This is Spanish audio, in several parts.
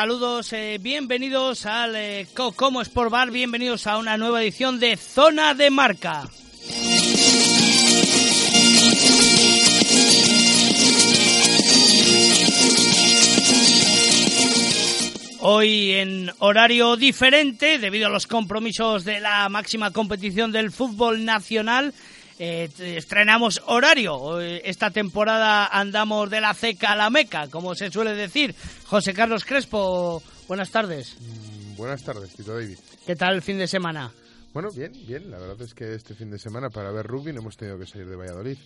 Saludos, eh, bienvenidos al eh, Como Sport Bar, bienvenidos a una nueva edición de Zona de Marca. Hoy en horario diferente, debido a los compromisos de la máxima competición del fútbol nacional, eh, estrenamos horario. Esta temporada andamos de la ceca a la meca, como se suele decir. José Carlos Crespo, buenas tardes. Mm, buenas tardes, Tito David. ¿Qué tal el fin de semana? Bueno, bien, bien. La verdad es que este fin de semana para ver rugby no hemos tenido que salir de Valladolid.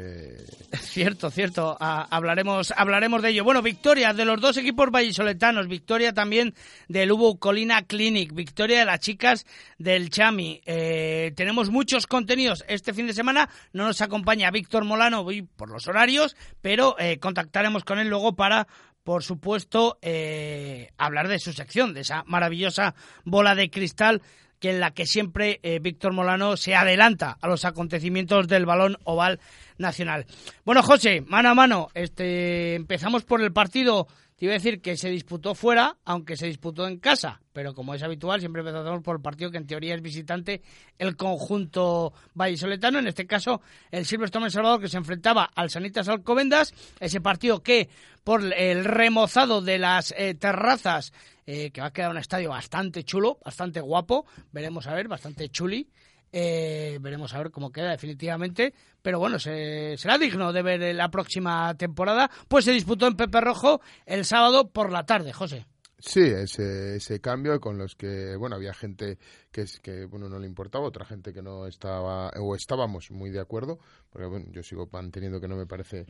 Cierto, cierto. Ah, hablaremos, hablaremos de ello. Bueno, victoria de los dos equipos vallisoletanos. Victoria también del Ubu Colina Clinic. Victoria de las chicas del Chami. Eh, tenemos muchos contenidos este fin de semana. No nos acompaña Víctor Molano por los horarios, pero eh, contactaremos con él luego para por supuesto, eh, hablar de su sección, de esa maravillosa bola de cristal que en la que siempre eh, Víctor Molano se adelanta a los acontecimientos del balón oval nacional. Bueno, José, mano a mano, este, empezamos por el partido. Te iba a decir que se disputó fuera, aunque se disputó en casa, pero como es habitual, siempre empezamos por el partido que en teoría es visitante el conjunto vallisoletano, en este caso el Silverstone El Salvador, que se enfrentaba al Sanitas Alcobendas, ese partido que por el remozado de las eh, terrazas, eh, que va a quedar un estadio bastante chulo, bastante guapo, veremos a ver, bastante chuli, eh, veremos a ver cómo queda definitivamente. Pero bueno, será digno de ver la próxima temporada. Pues se disputó en Pepe Rojo el sábado por la tarde, José. Sí, ese, ese cambio con los que, bueno, había gente que, es, que bueno, no le importaba, otra gente que no estaba, o estábamos muy de acuerdo, porque bueno, yo sigo manteniendo que no me parece,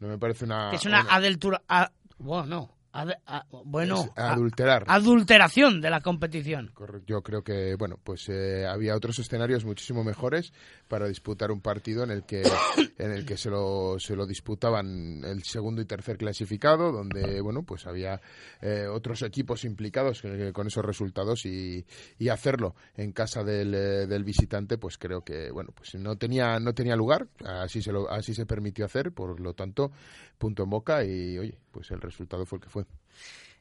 no me parece una... Que es una, una... bueno, no, bueno, adulterar. adulteración de la competición. Yo creo que, bueno, pues eh, había otros escenarios muchísimo mejores para disputar un partido en el que, en el que se, lo, se lo disputaban el segundo y tercer clasificado, donde, bueno, pues había eh, otros equipos implicados con esos resultados y, y hacerlo en casa del, eh, del, visitante, pues creo que, bueno, pues no tenía, no tenía lugar, así se, lo, así se permitió hacer, por lo tanto, punto en boca y, oye, pues el resultado fue el que fue.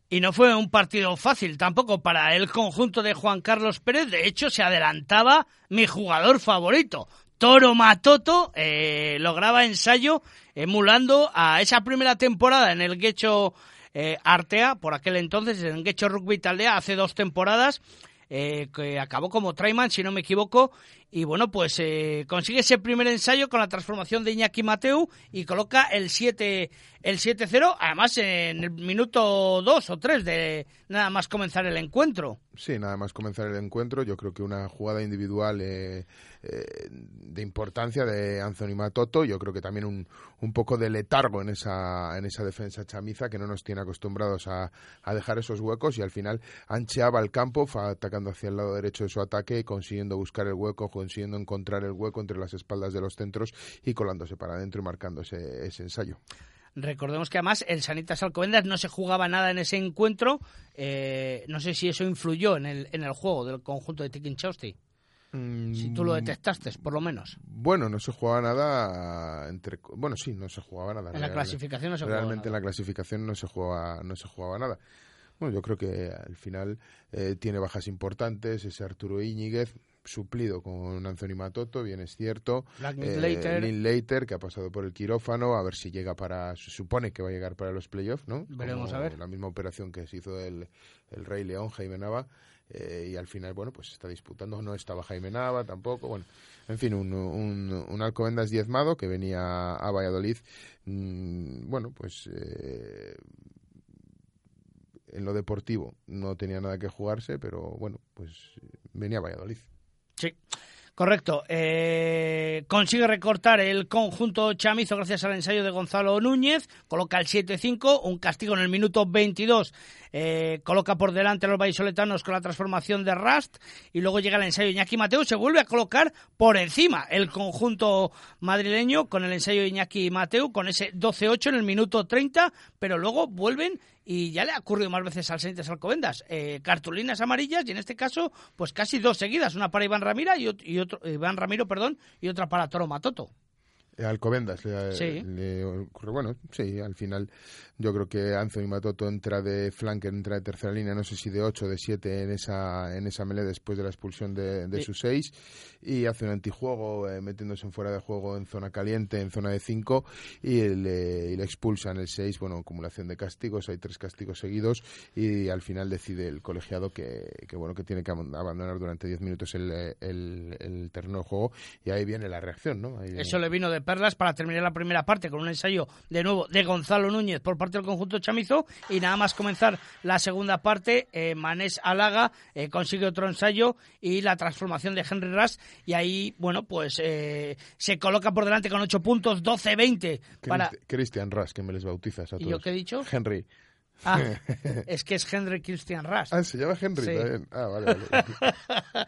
Y no fue un partido fácil tampoco para el conjunto de Juan Carlos Pérez. De hecho, se adelantaba mi jugador favorito. Toro Matoto eh, lograba ensayo emulando a esa primera temporada en el Guecho eh, Artea, por aquel entonces, en el Guecho Rugby Taldea, hace dos temporadas, eh, que acabó como Traiman, si no me equivoco, y bueno, pues eh, consigue ese primer ensayo con la transformación de Iñaki Mateu y coloca el 7 el 7-0, además en el minuto 2 o 3 de nada más comenzar el encuentro. Sí, nada más comenzar el encuentro, yo creo que una jugada individual eh, eh, de importancia de Anthony Matoto, yo creo que también un, un poco de letargo en esa, en esa defensa chamiza que no nos tiene acostumbrados a, a dejar esos huecos y al final ancheaba el campo, atacando hacia el lado derecho de su ataque, consiguiendo buscar el hueco consiguiendo encontrar el hueco entre las espaldas de los centros y colándose para adentro y marcando ese, ensayo. Recordemos que además el Sanitas Alcobendas no se jugaba nada en ese encuentro. Eh, no sé si eso influyó en el, en el juego del conjunto de Tikin Chausti. si tú lo mm, detectaste, por lo menos. Bueno, no se jugaba nada entre bueno, sí, no se jugaba nada. En la clasificación no se jugaba Realmente en la clasificación no se jugaba no se jugaba nada. Bueno, yo creo que al final eh, tiene bajas importantes, ese Arturo Íñiguez, suplido con Anthony Matoto, bien es cierto. Eh, Linklater. que ha pasado por el quirófano, a ver si llega para, se supone que va a llegar para los playoffs, ¿no? Veremos a ver. La misma operación que se hizo el, el Rey León, Jaime Nava, eh, y al final, bueno, pues está disputando, no estaba Jaime Nava tampoco, bueno, en fin, un, un, un Alcobendas diezmado que venía a Valladolid, mm, bueno, pues... Eh, en lo deportivo no tenía nada que jugarse, pero bueno, pues venía a Valladolid. Sí. Correcto. Eh, consigue recortar el conjunto chamizo gracias al ensayo de Gonzalo Núñez. Coloca el 7-5, un castigo en el minuto 22. Eh, coloca por delante a los vallisoletanos con la transformación de Rust. Y luego llega el ensayo de Iñaki Mateo. Se vuelve a colocar por encima el conjunto madrileño con el ensayo de Iñaki Mateo, con ese 12-8 en el minuto 30. Pero luego vuelven y ya le ha ocurrido más veces al Sentes Alcobendas. Eh, cartulinas amarillas y en este caso, pues casi dos seguidas, una para Iván Ramira y, otro, Iván Ramiro, perdón, y otra para Toro Matoto. Eh, Alcobendas le, ocurre. Bueno, sí, al final yo creo que Anthony Matoto entra de flanker, entra de tercera línea, no sé si de 8 o de 7 en esa, en esa melee después de la expulsión de, de sus 6 y hace un antijuego eh, metiéndose en fuera de juego en zona caliente, en zona de 5 y le, y le expulsan el 6, bueno, acumulación de castigos, hay tres castigos seguidos y al final decide el colegiado que, que bueno, que tiene que abandonar durante 10 minutos el, el, el, terreno de juego y ahí viene la reacción, ¿no? Eso le vino de perlas para terminar la primera parte con un ensayo de nuevo de Gonzalo Núñez por parte del conjunto chamizo y nada más comenzar la segunda parte, eh, Manés Alaga eh, consigue otro ensayo y la transformación de Henry Ras y ahí, bueno, pues eh, se coloca por delante con 8 puntos, 12-20 para... Christian Ras, que me les bautizas a todos. ¿Y yo qué he dicho? Henry. Ah, es que es Henry Christian Rush. Ah, se llama Henry también. Ah, vale, vale.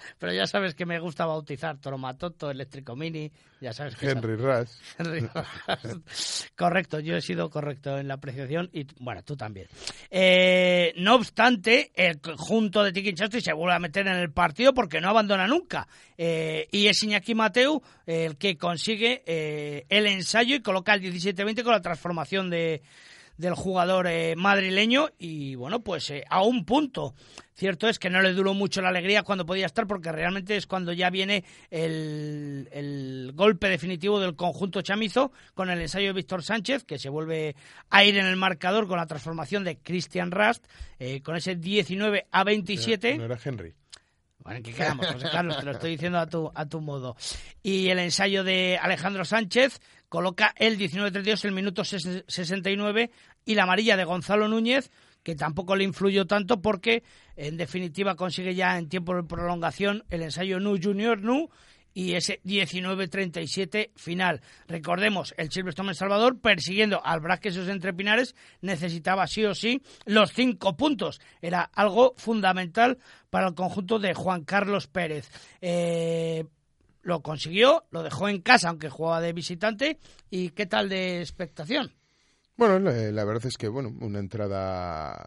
Pero ya sabes que me gusta bautizar Toromatoto, Eléctrico Mini, ya sabes que Henry Rush. Henry correcto, yo he sido correcto en la apreciación y bueno, tú también. Eh, no obstante, el conjunto de Tiki se vuelve a meter en el partido porque no abandona nunca. Eh, y es Iñaki Mateu el que consigue eh, el ensayo y coloca el 17-20 con la transformación de del jugador eh, madrileño y bueno, pues eh, a un punto. Cierto es que no le duró mucho la alegría cuando podía estar porque realmente es cuando ya viene el, el golpe definitivo del conjunto chamizo con el ensayo de Víctor Sánchez que se vuelve a ir en el marcador con la transformación de Christian Rast eh, con ese 19 a 27. No era Henry. Bueno, ¿en qué quedamos, José Carlos? Te lo estoy diciendo a tu, a tu modo. Y el ensayo de Alejandro Sánchez coloca el 19-32, el minuto 69, y la amarilla de Gonzalo Núñez, que tampoco le influyó tanto porque, en definitiva, consigue ya en tiempo de prolongación el ensayo Nu Junior Nu y ese 19-37 final. Recordemos, el Silverstone Salvador, persiguiendo al Brasquesos entre Pinares, necesitaba sí o sí los cinco puntos. Era algo fundamental para el conjunto de Juan Carlos Pérez. Eh, lo consiguió, lo dejó en casa, aunque jugaba de visitante. ¿Y qué tal de expectación? Bueno, la, verdad es que, bueno, una entrada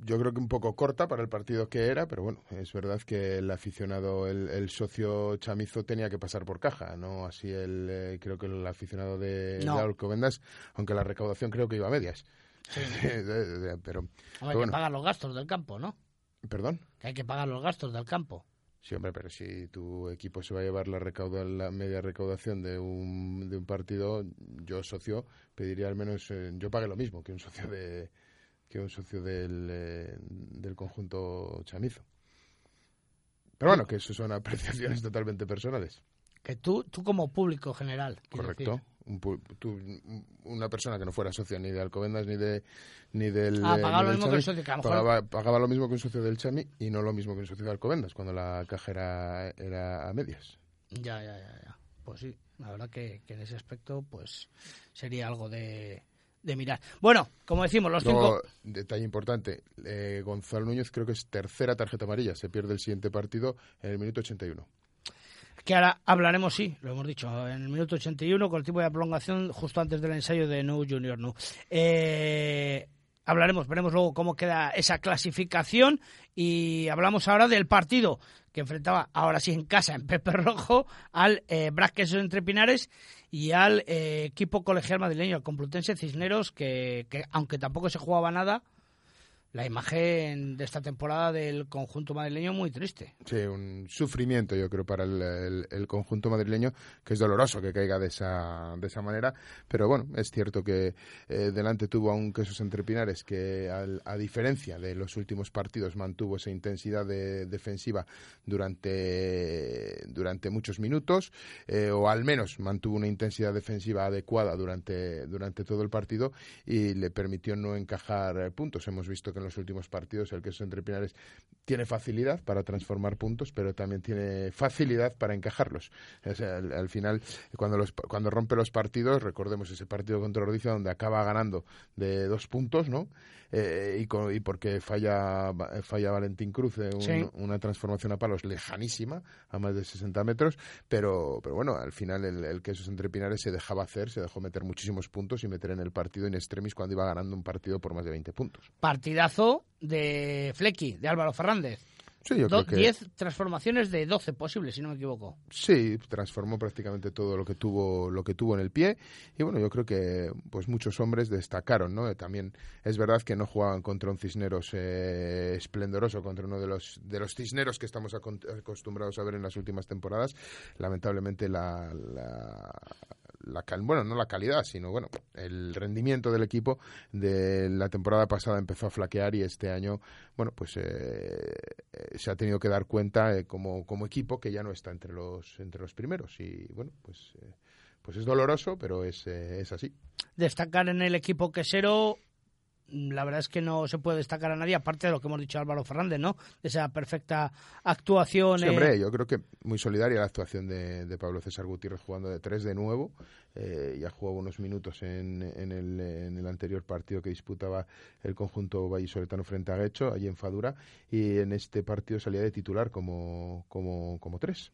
yo creo que un poco corta para el partido que era, pero bueno, es verdad que el aficionado, el, socio chamizo tenía que pasar por caja, no así el, eh, creo que el aficionado de, no. Alcobendas, aunque la recaudación creo que iba a medias. Sí. pero, hay que pagar los gastos del campo, ¿no? ¿Perdón? Que hay que pagar los gastos del campo. Sí, hombre, pero si tu equipo se va a llevar la, recauda, la media recaudación de un, de un partido, yo socio pediría al menos, eh, yo pague lo mismo que un socio de que un socio del, eh, del conjunto chamizo. Pero bueno, que eso son apreciaciones totalmente personales. Que tú, tú como público general. Correcto una persona que no fuera socio ni de Alcobendas ni de ni del ah, pagaba lo mismo que un socio pagaba, lo mismo que un socio del Chami y no lo mismo que un socio de Alcobendas cuando la caja era, a medias. Ya ya ya ya. Pues sí la verdad que, en ese aspecto pues sería algo de, de mirar. Bueno, como decimos, los cinco... Detalle importante, eh, Gonzalo Núñez creo que es tercera tarjeta amarilla, se pierde el siguiente partido en el minuto 81 que ahora hablaremos, sí, lo hemos dicho, en el minuto 81 con el tipo de prolongación justo antes del ensayo de No Junior No. Eh, hablaremos, veremos luego cómo queda esa clasificación y hablamos ahora del partido que enfrentaba ahora sí en casa en Pepe Rojo al eh, entre Pinares y al eh, equipo colegial madrileño, al Complutense Cisneros, que, que aunque tampoco se jugaba nada, la imagen de esta temporada del conjunto madrileño muy triste. Sí, un sufrimiento yo creo para el, conjunto madrileño, que es doloroso que caiga de esa, de esa manera, pero bueno, es cierto que eh, delante tuvo a un Quesos Entrepinares que a diferencia de los últimos partidos mantuvo esa intensidad defensiva durante, durante muchos minutos, eh, o al menos mantuvo una intensidad defensiva adecuada durante, durante todo el partido y le permitió no encajar puntos. Hemos visto que en los últimos partidos el queso entre Pinares tiene facilidad para transformar puntos, pero también tiene facilidad para encajarlos. al, final, cuando, los, cuando rompe los partidos, recordemos ese partido contra Ordicia donde acaba ganando de dos puntos, ¿no? Eh, y, y, porque falla, falla Valentín Cruz una transformación a palos lejanísima, a más de 60 metros, pero, pero bueno, al final el, el queso entre Pinares se dejaba hacer, se dejó meter muchísimos puntos y meter en el partido in extremis cuando iba ganando un partido por más de 20 puntos. Partidazo de Flecky, de Álvaro Fernández. Sí, yo creo que... 10 transformaciones de 12 posibles, si no me equivoco. Sí, transformó prácticamente todo lo que tuvo lo que tuvo en el pie y bueno, yo creo que pues muchos hombres destacaron, ¿no? También es verdad que no jugaban contra un Cisneros eh, esplendoroso, contra uno de los de los Cisneros que estamos acostumbrados a ver en las últimas temporadas. Lamentablemente la, la bueno, no la calidad, sino bueno, el rendimiento del equipo de la temporada pasada empezó a flaquear y este año, bueno, pues eh, eh, se ha tenido que dar cuenta eh, como, como equipo que ya no está entre los entre los primeros y bueno, pues pues es doloroso, pero es, es así. Destacar en el equipo quesero la verdad es que no se puede destacar a nadie, aparte de lo que hemos dicho Álvaro Fernández, ¿no? De esa perfecta actuación. Sí, hombre, yo creo que muy solidaria la actuación de, Pablo César Gutiérrez jugando de tres de nuevo. Eh, ya jugó unos minutos en, en, el, en el anterior partido que disputaba el conjunto vallisoletano frente a Guecho, allí en Fadura, y en este partido salía de titular como, como, como tres.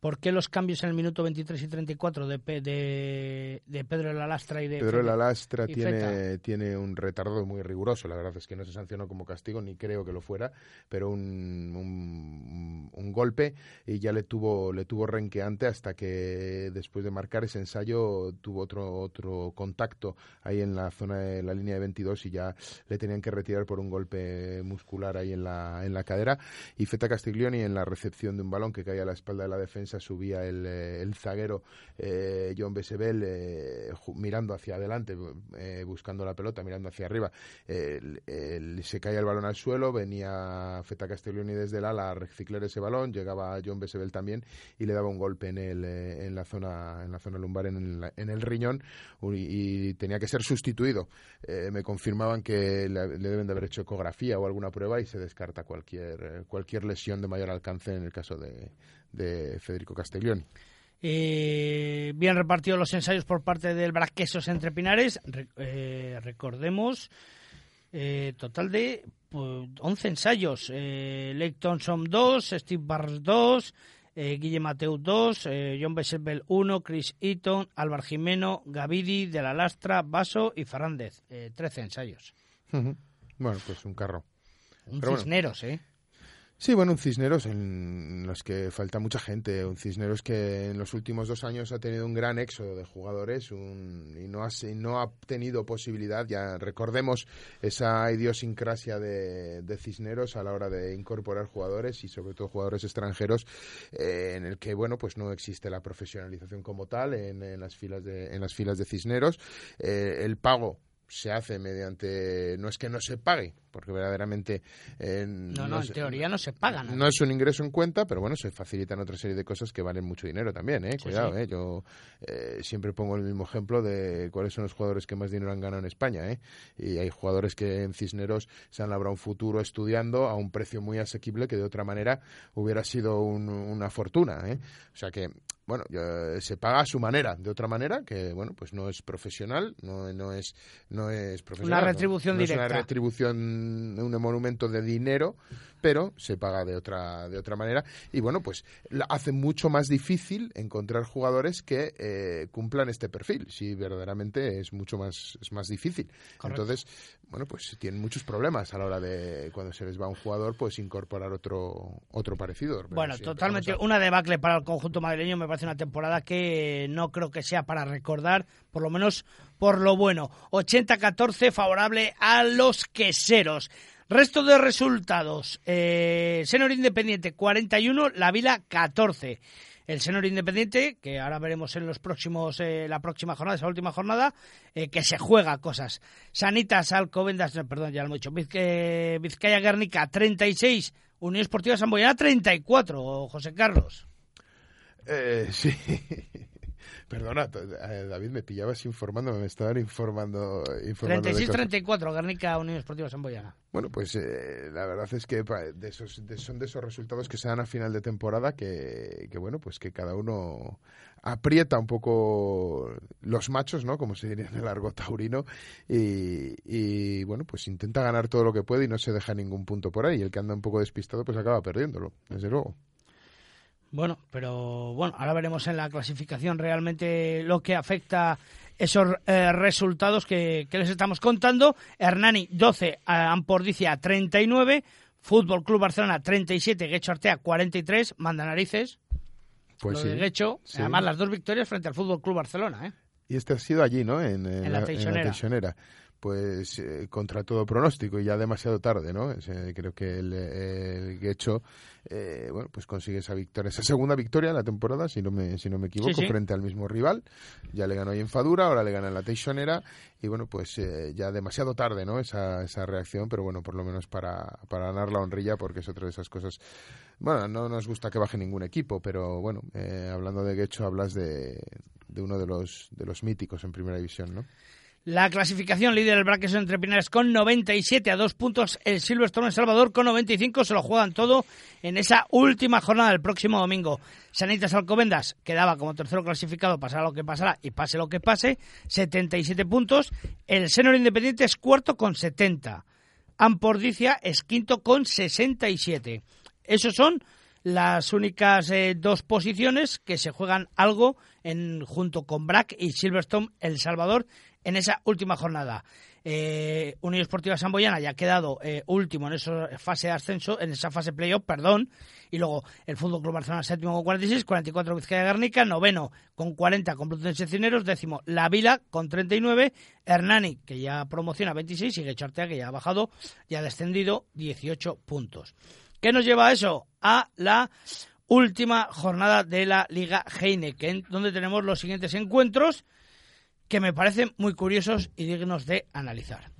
¿Por qué los cambios en el minuto 23 y 34 de, de, de Pedro de la Lastra y de Pedro de la Lastra tiene, tiene un retardo muy riguroso. La verdad es que no se sancionó como castigo, ni creo que lo fuera, pero un, un, golpe y ya le tuvo, le tuvo renqueante hasta que después de marcar ese ensayo tuvo otro, otro contacto ahí en la zona de la línea de 22 y ya le tenían que retirar por un golpe muscular ahí en la, en la cadera. Y Feta Castiglioni en la recepción de un balón que caía a la espalda de la defensa subía el, eh, el zaguero eh, John Besebel eh, mirando hacia adelante, buscando la pelota, mirando hacia arriba. se caía el balón al suelo, venía Feta Castiglioni desde el ala a reciclar ese balón, llegaba John Besebel también y le daba un golpe en, el, en, la, zona, en la zona lumbar, en el, en el riñón, y, tenía que ser sustituido. me confirmaban que le, deben de haber hecho ecografía o alguna prueba y se descarta cualquier, cualquier lesión de mayor alcance en el caso de, de Federico Castellón. Eh, bien repartidos los ensayos por parte del Braquesos entre Pinares. Eh, recordemos, eh, total de pues, 11 ensayos. Eh, Lake Thompson 2, Steve Barnes 2, eh, Guille Mateu 2, John Besselbel 1, Chris Eaton, Álvaro Jimeno, Gavidi, De la Lastra, Vaso y Fernández. 13 ensayos. Bueno, pues un carro. Un Cisneros, ¿eh? Sí, bueno, un Cisneros en los que falta mucha gente, un Cisneros que en los últimos dos años ha tenido un gran éxodo de jugadores y no ha, no ha tenido posibilidad, ya recordemos esa idiosincrasia de, Cisneros a la hora de incorporar jugadores y sobre todo jugadores extranjeros eh, en el que, bueno, pues no existe la profesionalización como tal en, las, filas de, en las filas de Cisneros. Eh, el pago se hace mediante, no es que no se pague, porque verdaderamente... Eh, no, no, en teoría no se paga. ¿no? es un ingreso en cuenta, pero bueno, se facilitan otra serie de cosas que valen mucho dinero también, ¿eh? Cuidado, ¿eh? Yo eh, siempre pongo el mismo ejemplo de cuáles son los jugadores que más dinero han ganado en España, ¿eh? Y hay jugadores que en Cisneros se han labrado un futuro estudiando a un precio muy asequible que de otra manera hubiera sido una fortuna, ¿eh? O sea que bueno, se paga a su manera, de otra manera, que bueno, pues no es profesional, no, no es no es profesional. Una retribución directa. Es una retribución, un monumento de dinero, pero se paga de otra de otra manera y bueno, pues hace mucho más difícil encontrar jugadores que eh, cumplan este perfil. Si verdaderamente es mucho más es más difícil. Entonces, bueno, pues tienen muchos problemas a la hora de cuando se les va un jugador, pues incorporar otro otro parecido. Bueno, totalmente una debacle para el conjunto madrileño me parece una temporada que no creo que sea para recordar, por lo menos por lo bueno. 80-14 favorable a los queseros. Resto de resultados. Eh, Senor Independiente 41, La Vila 14 el Senor Independiente, que ahora veremos en los próximos, eh, la próxima jornada, esa última jornada, eh, que se juega cosas. Sanitas, Alcobendas, perdón, ya lo hemos dicho, Vizcaya Guernica 36, Unión Esportiva Samboyana 34, José Carlos. Eh, sí. Perdona, eh, David, me pillabas informando, me estaban informando. informando 36-34, Guernica Unión Esportiva Samboyana. Bueno, pues eh, la verdad es que de esos, son de esos resultados que se dan a final de temporada que, que, bueno, pues que cada uno aprieta un poco los machos, ¿no? Como se diría en el largo taurino, y, y, bueno, pues intenta ganar todo lo que puede y no se deja ningún punto por ahí. El que anda un poco despistado, pues acaba perdiéndolo, desde luego. Bueno, pero bueno, ahora veremos en la clasificación realmente lo que afecta esos eh, resultados que, les estamos contando. Hernani 12, Ampordicia 39, Fútbol Club Barcelona 37, Guecho Artea 43, manda narices. Pues sí. Guecho, además las dos victorias frente al Fútbol Club Barcelona, ¿eh? Y este ha sido allí, ¿no? En, la, teixonera pues eh, contra todo pronóstico y ya demasiado tarde, ¿no? creo que el, el Guecho, eh, bueno, pues consigue esa victoria, esa segunda victoria en la temporada, si no me, si no me equivoco, frente al mismo rival. Ya le ganó ahí en Fadura, ahora le gana en la Teixonera y bueno, pues eh, ya demasiado tarde, ¿no? Esa, esa reacción, pero bueno, por lo menos para, para ganar la honrilla, porque es otra de esas cosas. Bueno, no nos gusta que baje ningún equipo, pero bueno, hablando de Guecho, hablas de, de uno de los, de los míticos en primera división, ¿no? La clasificación líder del bracket entre Pinares con 97 a dos puntos. El Silverstone en Salvador con 95 se lo juegan todo en esa última jornada del próximo domingo. Sanitas Alcobendas quedaba como tercero clasificado, pasará lo que pasará y pase lo que pase, 77 puntos. El Senor Independiente es cuarto con 70. Ampordicia es quinto con 67. Esos son las únicas eh, dos posiciones que se juegan algo en, junto con Brack y Silverstone El Salvador en esa última jornada. Eh, Unión Esportiva Samboyana ya ha quedado eh, último en esa fase de ascenso, en esa fase playoff, perdón. Y luego el Fútbol Club Barcelona séptimo con 46, 44 Vizcaya Garnica, noveno con 40 con Plutense Cineros, décimo La Vila con 39, Hernani que ya promociona 26 y Gechartea que ya ha bajado, ya ha descendido 18 puntos. ¿Qué nos lleva a eso? A la última jornada de la Liga Heineken, donde tenemos los siguientes encuentros que me parecen muy curiosos y dignos de analizar.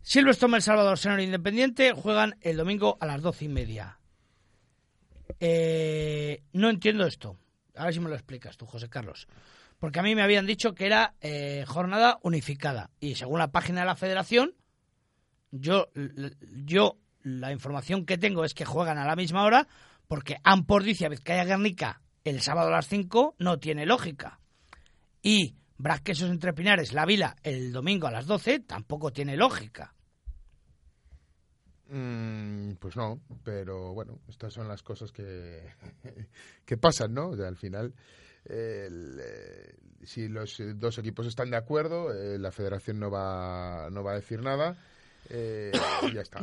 Silverstone El Salvador, Senor Independiente, juegan el domingo a las doce y media. Eh, no entiendo esto. A ver si me lo explicas tú, José Carlos. Porque a mí me habían dicho que era eh, jornada unificada. Y según la página de la federación, yo, yo la información que tengo es que juegan a la misma hora, porque Ampordicia, Vizcaya Guernica, el sábado a las 5 no tiene lógica. Y Brasquesos entre Pinares, La Vila, el domingo a las 12, tampoco tiene lógica. Mm, pues no, pero bueno, estas son las cosas que, que pasan, ¿no? al final, eh, si los dos equipos están de acuerdo, eh, la federación no va, no va a decir nada eh, y ya está.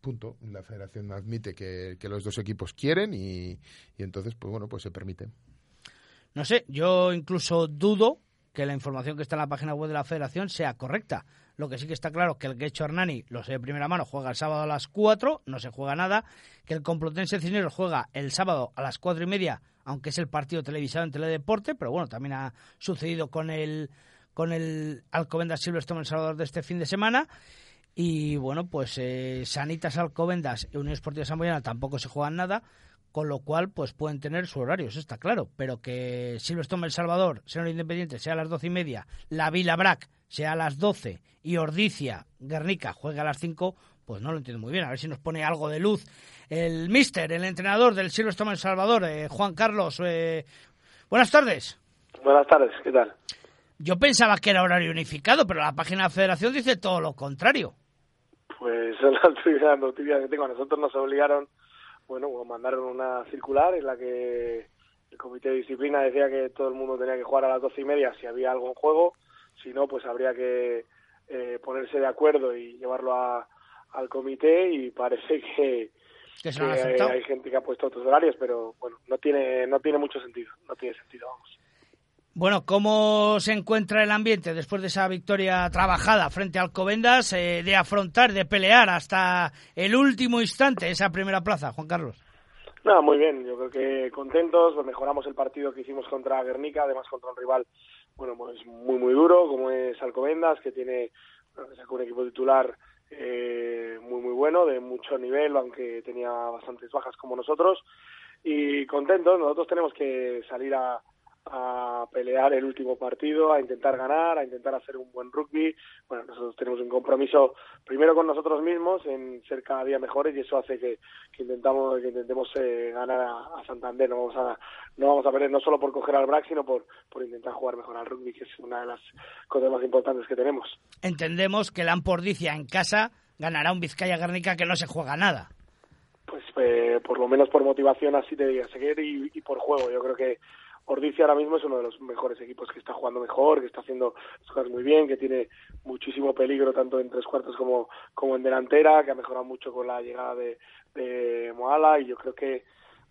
Punto. La federación admite que, que los dos equipos quieren y, y entonces, pues bueno, pues se permite. No sé, yo incluso dudo que la información que está en la página web de la federación sea correcta. Lo que sí que está claro es que el Quecho Hernani, lo sé de primera mano, juega el sábado a las 4, no se juega nada. Que el Complutense Cisneros juega el sábado a las cuatro y media, aunque es el partido televisado en Teledeporte, pero bueno, también ha sucedido con el, con el Alcobendas Silverstone El Salvador de este fin de semana. Y bueno, pues eh, Sanitas Alcobendas y Unión Esportiva Samboyana tampoco se juegan nada con lo cual pues pueden tener su horario, eso está claro, pero que Silverstone El Salvador, Senor Independiente, sea a las doce y media, la Vila Brac sea a las doce y Ordicia, Guernica juegue a las cinco, pues no lo entiendo muy bien, a ver si nos pone algo de luz el mister, el entrenador del Silverstone El Salvador, eh, Juan Carlos. Eh, buenas tardes. Buenas tardes, ¿qué tal? Yo pensaba que era horario unificado, pero la página de la federación dice todo lo contrario. Pues es la noticia que tengo. Nosotros nos obligaron bueno, pues mandaron una circular en la que el comité de disciplina decía que todo el mundo tenía que jugar a las doce y media si había algo en juego, si no, pues habría que eh, ponerse de acuerdo y llevarlo a, al comité y parece que, que, hay gente que ha puesto otros horarios, pero bueno, no tiene, no tiene mucho sentido, no tiene sentido, vamos. Bueno, ¿cómo se encuentra el ambiente después de esa victoria trabajada frente al Covendas, eh, de afrontar, de pelear hasta el último instante esa primera plaza, Juan Carlos? No, muy bien, yo creo que contentos, mejoramos el partido que hicimos contra Guernica, además contra un rival bueno, pues muy muy duro como es Alcobendas, que tiene un equipo titular eh, muy muy bueno, de mucho nivel, aunque tenía bastantes bajas como nosotros, y contentos, nosotros tenemos que salir a, a pelear el último partido, a intentar ganar, a intentar hacer un buen rugby. Bueno, nosotros tenemos un compromiso primero con nosotros mismos en ser cada día mejores y eso hace que, que intentamos que intentemos eh, ganar a, Santander. No vamos a no vamos a perder no solo por coger al BRAC, sino por por intentar jugar mejor al rugby, que es una de las cosas más importantes que tenemos. Entendemos que la Ampordicia en casa ganará un Vizcaya Guernica que no se juega nada. Pues eh, por lo menos por motivación así te diría seguir y, y por juego. Yo creo que Ordicia ahora mismo es uno de los mejores equipos que está jugando mejor, que está haciendo las cosas muy bien, que tiene muchísimo peligro tanto en tres cuartos como, como en delantera, que ha mejorado mucho con la llegada de, de Moala y yo creo que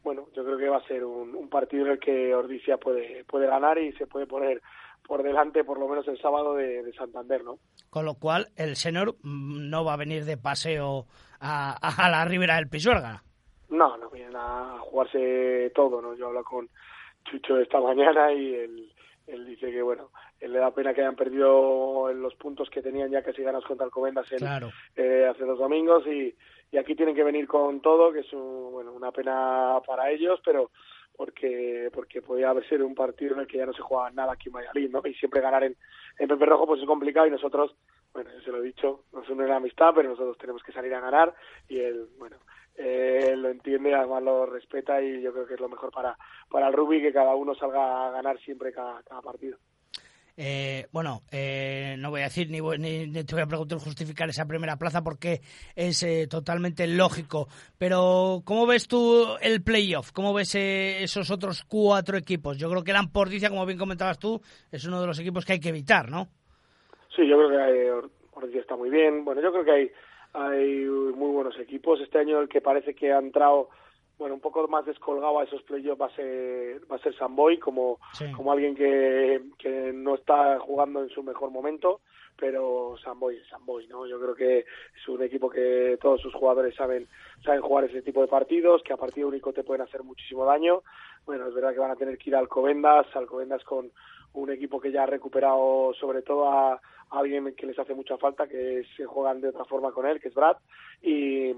bueno, yo creo que va a ser un, partido en el que Ordicia puede, puede ganar y se puede poner por delante por lo menos el sábado de, Santander, ¿no? Con lo cual el señor mm, no va a venir de paseo a, a la ribera del Pisuerga. No, no vienen a jugarse todo, ¿no? Yo hablo con, Chucho esta mañana y él, él dice que, bueno, él le da pena que hayan perdido los puntos que tenían ya casi ganas contra el Comendas eh, hace dos domingos y, y aquí tienen que venir con todo, que es bueno, una pena para ellos, pero porque porque podía haber sido un partido en el que ya no se jugaba nada aquí en Valladolid, ¿no? Y siempre ganar en, en Pepe Rojo pues es complicado y nosotros, bueno, se lo he dicho, nos une la amistad, pero nosotros tenemos que salir a ganar y él, bueno, eh, lo entiende, además lo respeta y yo creo que es lo mejor para, para el rugby que cada uno salga a ganar siempre cada, partido. Eh, bueno, eh, no voy a decir ni, ni, te voy a preguntar justificar esa primera plaza porque es eh, totalmente lógico. Pero, ¿cómo ves tú el playoff? ¿Cómo ves esos otros cuatro equipos? Yo creo que el Ampordicia, como bien comentabas tú, es uno de los equipos que hay que evitar, ¿no? Sí, yo creo que Ordicia está muy bien. Bueno, yo creo que hay hay muy buenos equipos. Este año el que parece que ha entrado bueno, un poco más descolgado a esos playoffs va a ser, va a ser Samboy como, como alguien que, que no está jugando en su mejor momento, pero Samboy es Samboy, ¿no? Yo creo que es un equipo que todos sus jugadores saben, saben jugar ese tipo de partidos, que a partido único te pueden hacer muchísimo daño. Bueno, es verdad que van a tener que ir al Covendas, al Covendas con un equipo que ya ha recuperado sobre todo a, alguien que les hace mucha falta, que se juegan de otra forma con él, que es Brad, y,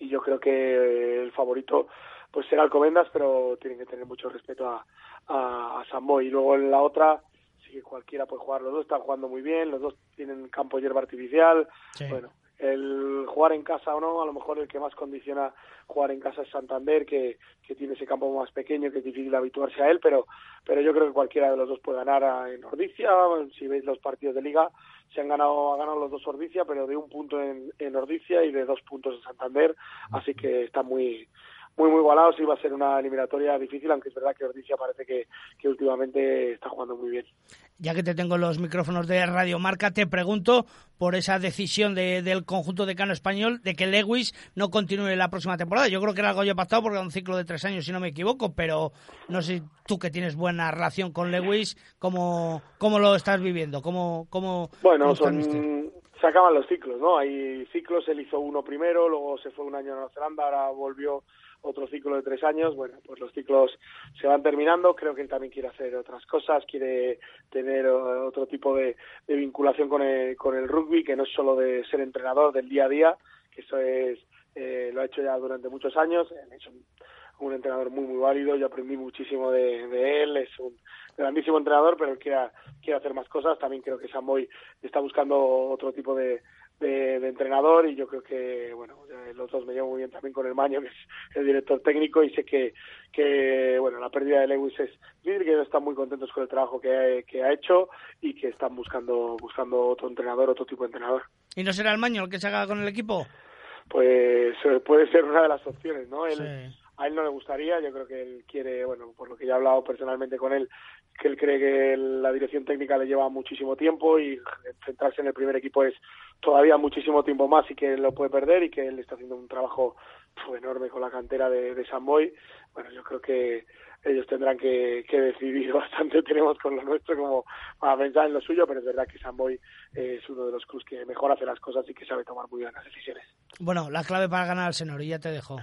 yo creo que el favorito pues será Alcobendas, pero tienen que tener mucho respeto a, a, Sambo. Y luego en la otra, sí que cualquiera puede jugar, los dos están jugando muy bien, los dos tienen campo hierba artificial, bueno, el jugar en casa o no, a lo mejor el que más condiciona jugar en casa es Santander, que, que tiene ese campo más pequeño, que es difícil habituarse a él, pero, pero yo creo que cualquiera de los dos puede ganar en Ordicia, si veis los partidos de liga, se han ganado, ha ganado los dos Ordicia, pero de un punto en, en Ordicia y de dos puntos en Santander, así que está muy, muy muy igualados y va a ser una eliminatoria difícil, aunque es verdad que Ordicia parece que, que últimamente está jugando muy bien. Ya que te tengo los micrófonos de Radio Marca, te pregunto por esa decisión de, del conjunto de Cano español de que Lewis no continúe la próxima temporada. Yo creo que era algo ya pactado porque era un ciclo de tres años, si no me equivoco, pero no sé tú que tienes buena relación con Lewis, ¿cómo, cómo lo estás viviendo? ¿Cómo, cómo, bueno, son, se acaban los ciclos, ¿no? Hay ciclos, él hizo uno primero, luego se fue un año a Nueva Zelanda, ahora volvió otro ciclo de tres años, bueno, pues los ciclos se van terminando, creo que él también quiere hacer otras cosas, quiere tener otro tipo de, vinculación con el, con el rugby, que no es solo de ser entrenador del día a día, que eso es, eh, lo ha hecho ya durante muchos años, es un, entrenador muy, muy válido, yo aprendí muchísimo de, él, es un grandísimo entrenador, pero él quiere, quiere hacer más cosas, también creo que Samboy está buscando otro tipo de, de, entrenador y yo creo que, bueno, los dos me llevo muy bien también con el Maño, que es el director técnico, y sé que, que bueno, la pérdida de Lewis es que ellos están muy contentos con el trabajo que, que ha hecho y que están buscando, buscando otro entrenador, otro tipo de entrenador. ¿Y no será el Maño el que se haga con el equipo? Pues eh, puede ser una de las opciones, ¿no? a él no le gustaría, yo creo que él quiere, bueno, por lo que ya he hablado personalmente con él, que él cree que la dirección técnica le lleva muchísimo tiempo y centrarse en el primer equipo es todavía muchísimo tiempo más y que él lo puede perder y que él está haciendo un trabajo enorme con la cantera de, de San Boy. Bueno, yo creo que ellos tendrán que, que, decidir bastante tenemos con lo nuestro como para pensar en lo suyo, pero es verdad que Samboy es uno de los clubs que mejor hace las cosas y que sabe tomar muy buenas decisiones. Bueno, la clave para ganar al Senor, y ya te dejo.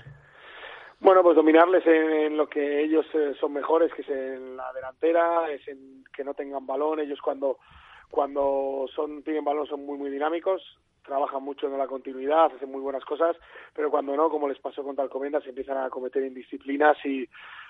Bueno, pues dominarles en, lo que ellos eh, son mejores, que es en la delantera, es en que no tengan balón. Ellos cuando cuando son tienen balón son muy muy dinámicos, trabajan mucho en la continuidad, hacen muy buenas cosas, pero cuando no, como les pasó contra Alcobendas, empiezan a cometer indisciplinas y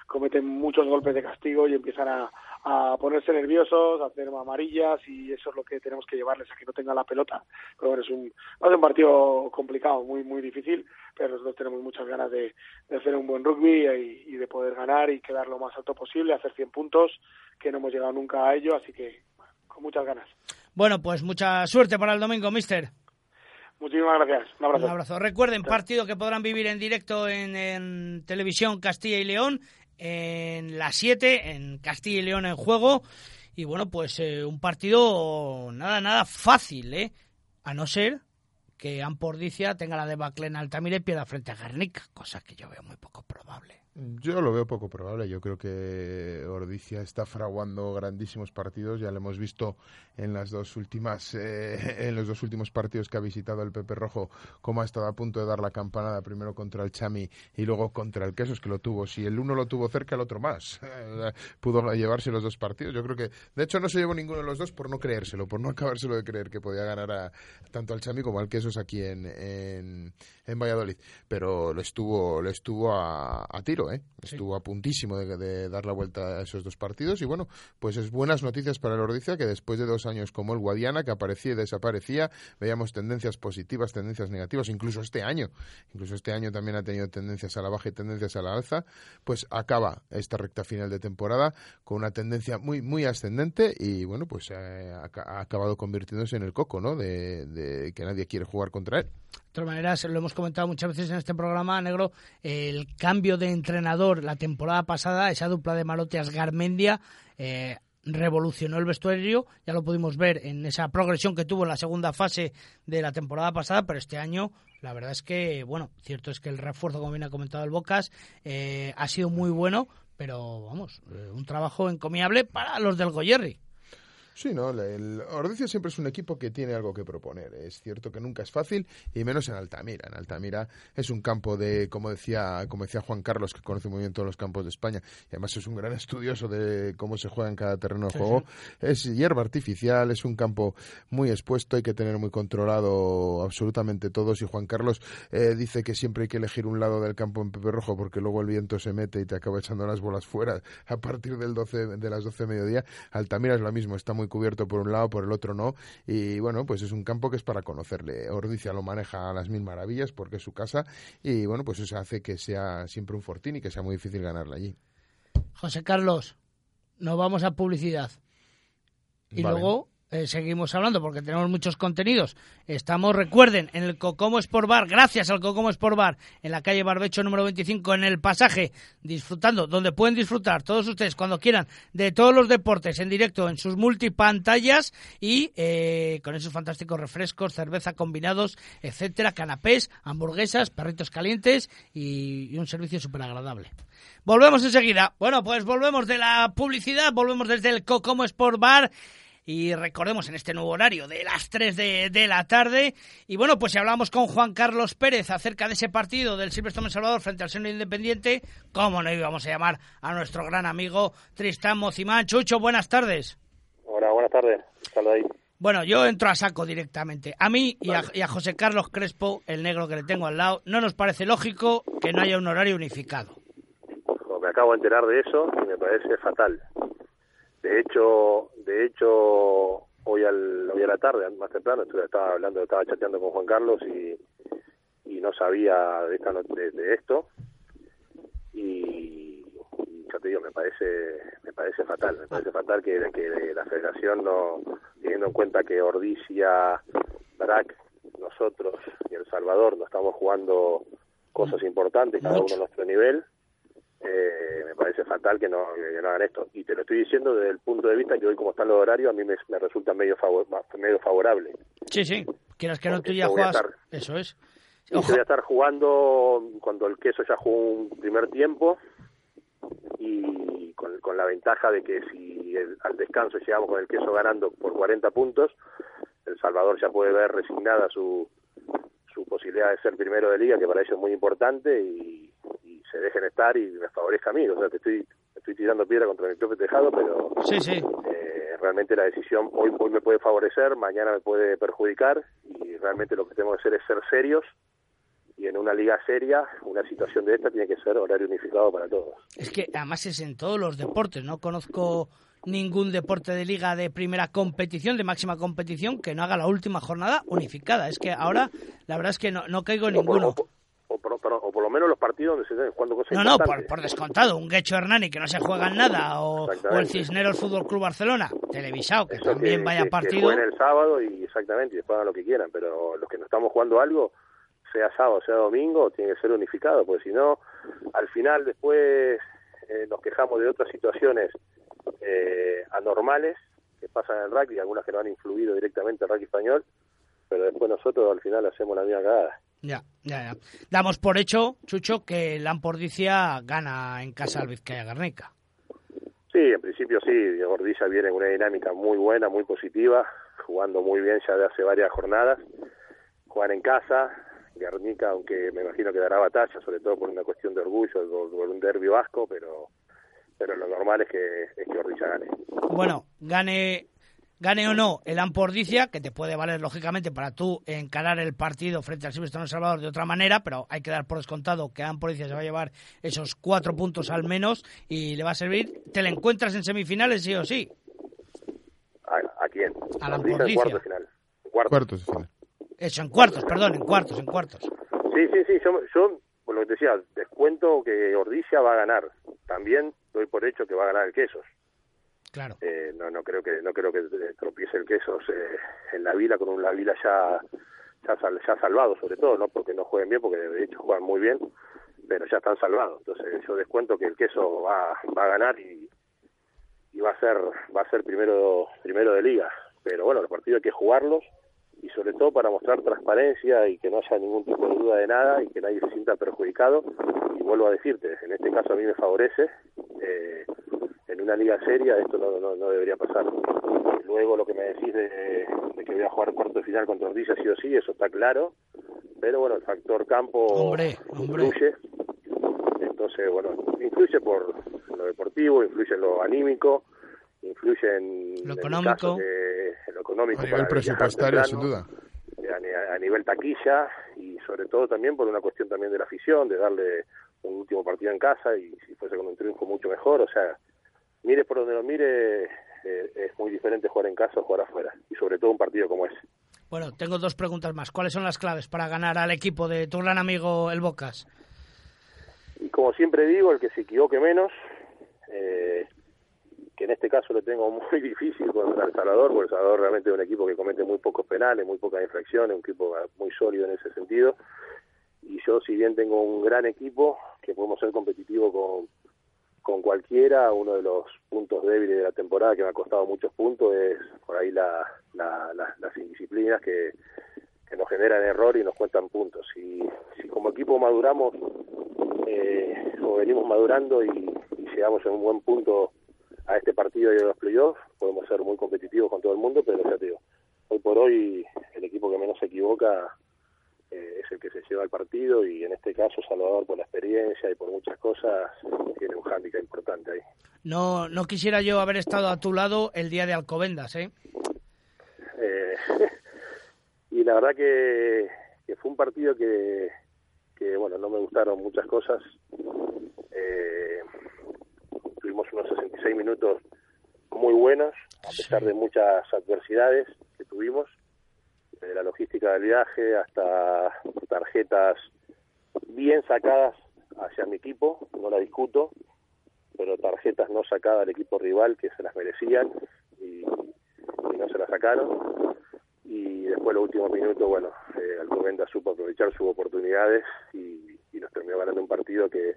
cometen muchos golpes de castigo y empiezan a, a ponerse nerviosos, a hacer amarillas y eso es lo que tenemos que llevarles a que no tengan la pelota. Pero bueno, es un, es un partido complicado, muy muy difícil, pero nosotros tenemos muchas ganas de, de hacer un buen rugby y, y, de poder ganar y quedar lo más alto posible, hacer 100 puntos, que no hemos llegado nunca a ello, así que con muchas ganas. Bueno, pues mucha suerte para el domingo, mister. Muchísimas gracias. Un abrazo. Un abrazo. Recuerden, partido que podrán vivir en directo en, en televisión Castilla y León en las 7, en Castilla y León en juego. Y bueno, pues eh, un partido nada, nada fácil, ¿eh? A no ser que Ampordicia tenga la debacle en Altamira y pierda frente a Guernica, cosa que yo veo muy poco probable. Yo lo veo poco probable. Yo creo que Ordicia está fraguando grandísimos partidos. Ya lo hemos visto en las dos últimas, eh, en los dos últimos partidos que ha visitado el Pepe Rojo, cómo ha estado a punto de dar la campanada primero contra el Chami y luego contra el Quesos que lo tuvo. Si el uno lo tuvo cerca, el otro más. Pudo llevarse los dos partidos. Yo creo que, de hecho, no se llevó ninguno de los dos por no creérselo, por no acabárselo de creer que podía ganar a, tanto al Chami como al Quesos aquí en, en, en Valladolid. Pero lo estuvo, le estuvo a, a tiro ¿eh? Estuvo a puntísimo de, dar la vuelta a esos dos partidos y bueno, pues es buenas noticias para el Ordicia que después de dos años como el Guadiana, que aparecía y desaparecía, veíamos tendencias positivas, tendencias negativas, incluso este año, incluso este año también ha tenido tendencias a la baja y tendencias a la alza, pues acaba esta recta final de temporada con una tendencia muy, muy ascendente y bueno, pues eh, ha, acabado convirtiéndose en el coco, ¿no? de que nadie quiere jugar contra él. De todas maneras, lo hemos comentado muchas veces en este programa, Negro, el cambio de entrenador la temporada pasada, esa dupla de Maloteas Garmendia, eh, revolucionó el vestuario, ya lo pudimos ver en esa progresión que tuvo en la segunda fase de la temporada pasada, pero este año la verdad es que, bueno, cierto es que el refuerzo, como bien ha comentado el Bocas, eh, ha sido muy bueno, pero vamos, eh, un trabajo encomiable para los del Goyerri. Sí, no, el Ordicia siempre es un equipo que tiene algo que proponer. Es cierto que nunca es fácil y menos en Altamira. En Altamira es un campo de, como decía, como decía Juan Carlos, que conoce muy bien todos los campos de España y además es un gran estudioso de cómo se juega en cada terreno de juego. Es hierba artificial, es un campo muy expuesto, hay que tener muy controlado absolutamente todo. Y Juan Carlos eh, dice que siempre hay que elegir un lado del campo en Pepe Rojo porque luego el viento se mete y te acaba echando las bolas fuera a partir del 12, de las 12 de mediodía. Altamira es lo mismo, está muy cubierto por un lado, por el otro no. Y bueno, pues es un campo que es para conocerle. Ordicia lo maneja a las mil maravillas porque es su casa y bueno, pues eso hace que sea siempre un fortín y que sea muy difícil ganarle allí. José Carlos, nos vamos a publicidad. Y luego eh, seguimos hablando porque tenemos muchos contenidos. Estamos, recuerden, en el Cocomo Sport Bar, gracias al Cocomo Sport Bar, en la calle Barbecho número 25, en el pasaje, disfrutando, donde pueden disfrutar todos ustedes cuando quieran de todos los deportes en directo en sus multipantallas y eh, con esos fantásticos refrescos, cerveza combinados, etcétera, canapés, hamburguesas, perritos calientes y, un servicio súper agradable. Volvemos enseguida. Bueno, pues volvemos de la publicidad, volvemos desde el Cocomo Sport Bar y recordemos en este nuevo horario de las 3 de, la tarde. Y bueno, pues si hablamos con Juan Carlos Pérez acerca de ese partido del Silvestre Salvador frente al Seno Independiente, ¿cómo no íbamos a llamar a nuestro gran amigo Tristán Mocimán? Chucho, buenas tardes. Hola, buenas tardes. ahí. Bueno, yo entro a saco directamente. A mí y, a, y, a, José Carlos Crespo, el negro que le tengo al lado, no nos parece lógico que no haya un horario unificado. Me acabo de enterar de eso y me parece fatal. De hecho, de hecho hoy al hoy a la tarde, más temprano, estaba hablando, estaba chateando con Juan Carlos y, y no sabía de, esta, de, esto. Y, ya te digo, me parece me parece fatal, me parece fatal que, que la Federación no teniendo en cuenta que Ordicia, Brac, nosotros y El Salvador no estamos jugando cosas importantes cada uno a nuestro nivel eh, me parece fatal que no, hagan esto. Y te lo estoy diciendo desde el punto de vista que hoy como están los horarios a mí me, resulta medio, favor, medio favorable. Sí, sí, quieras que no tú ya juegas, eso es. Y voy a estar jugando cuando el queso ya jugó un primer tiempo y con, con la ventaja de que si al descanso llegamos con el queso ganando por 40 puntos, El Salvador ya puede ver resignada su, su posibilidad de ser primero de liga, que para ellos es muy importante, y, se dejen estar y me favorezca a mí. O sea, te estoy, estoy tirando piedra contra mi propio tejado, pero sí, sí. Eh, realmente la decisión hoy, hoy me puede favorecer, mañana me puede perjudicar, y realmente lo que tenemos que hacer es ser serios y en una liga seria, una situación de esta tiene que ser horario unificado para todos. Es que además es en todos los deportes, no conozco ningún deporte de liga de primera competición, de máxima competición, que no haga la última jornada unificada. Es que ahora la verdad es que no, no caigo en ninguno. O por, o, por, lo menos los partidos donde se estén jugando cosas No, no, por, descontado. Un Guecho Hernani que no se juega en nada, o, el Cisneros Fútbol Club Barcelona, televisado, que también vaya partido. Que el sábado y exactamente, y después hagan lo que quieran, pero los que no estamos jugando algo, sea sábado, sea domingo, tiene que ser unificado, porque si no, al final después eh, nos quejamos de otras situaciones eh, anormales que pasan en el rugby, algunas que no han influido directamente al rugby español, pero después nosotros al final hacemos la misma cagada. Ya, ya, ya. Damos por hecho, Chucho, que Lampordicia gana en casa al Vizcaya Garnica. Sí, en principio sí. Gordicia viene en una dinámica muy buena, muy positiva, jugando muy bien ya de hace varias jornadas. Juegan en casa, Guernica, aunque me imagino que dará batalla, sobre todo por una cuestión de orgullo, por un derbi vasco, pero pero lo normal es que, es que gane. Bueno, gane gane o no el Ampordicia, que te puede valer lógicamente para tú encarar el partido frente al Silvestre Salvador de otra manera, pero hay que dar por descontado que Ampordicia se va a llevar esos cuatro puntos al menos y le va a servir. ¿Te le encuentras en semifinales sí o sí? ¿A, quién? Al Ampordicia. Cuartos final. Cuartos. final. Eso, en cuartos, perdón, en cuartos, en cuartos. Sí, sí, sí, yo, yo por lo que te decía, descuento que Ordicia va a ganar. También doy por hecho que va a ganar el Quesos. Claro. Eh, no, no creo que no creo que tropiece el Quesos eh, en la Vila con un La Vila ya ya, ya salvado sobre todo, no porque no jueguen bien, porque de hecho juegan muy bien, pero ya están salvados. Entonces yo descuento que el Queso va, va a ganar y, y va a ser va a ser primero primero de liga. Pero bueno, los partidos hay que jugarlos y sobre todo para mostrar transparencia y que no haya ningún tipo de duda de nada y que nadie se sienta perjudicado. Y vuelvo a decirte, en este caso a mí me favorece. Eh, en una liga seria esto no, no, no, debería pasar. Luego lo que me decís de, que voy a jugar cuarto de final contra Ortiz sí o sí, eso está claro. Pero bueno, el factor campo influye. Entonces, bueno, influye por lo deportivo, influye en lo anímico, influye en lo económico económico. A nivel presupuestario, sin duda. A, nivel taquilla y sobre todo también por una cuestión también de la afición, de darle un último partido en casa y si fuese con un triunfo mucho mejor. O sea, mire por donde lo mire, eh, es muy diferente jugar en casa o jugar afuera. Y sobre todo un partido como ese. Bueno, tengo dos preguntas más. ¿Cuáles son las claves para ganar al equipo de tu gran amigo el Bocas? Y como siempre digo, el que se equivoque menos, eh, que en este caso lo tengo muy difícil contra El Salvador, porque El Salvador realmente es un equipo que comete muy pocos penales, muy pocas infracciones, un equipo muy sólido en ese sentido. Y yo, si bien tengo un gran equipo, que podemos ser competitivos con, con cualquiera, uno de los puntos débiles de la temporada que me ha costado muchos puntos es por ahí la, las indisciplinas que, que nos generan error y nos cuentan puntos. Y si como equipo maduramos eh, o venimos madurando y, llegamos en un buen punto a este partido y a los playoffs, podemos ser muy competitivos con todo el mundo, pero ya te hoy por hoy el equipo que menos se equivoca eh, es el que se lleva el partido y en este caso Salvador por la experiencia y por muchas cosas tiene un hándicap importante ahí. No, no quisiera yo haber estado a tu lado el día de Alcobendas, ¿eh? eh y la verdad que, que fue un partido que, que, bueno, no me gustaron muchas cosas. Eh, tuvimos unos 66 minutos muy buenos, a pesar de muchas adversidades que tuvimos, desde la logística del viaje hasta tarjetas bien sacadas hacia mi equipo, no la discuto, pero tarjetas no sacadas al equipo rival que se las merecían y, no se las sacaron. Y después los últimos minutos, bueno, eh, Alcomenda supo aprovechar sus oportunidades y, y nos terminó ganando un partido que,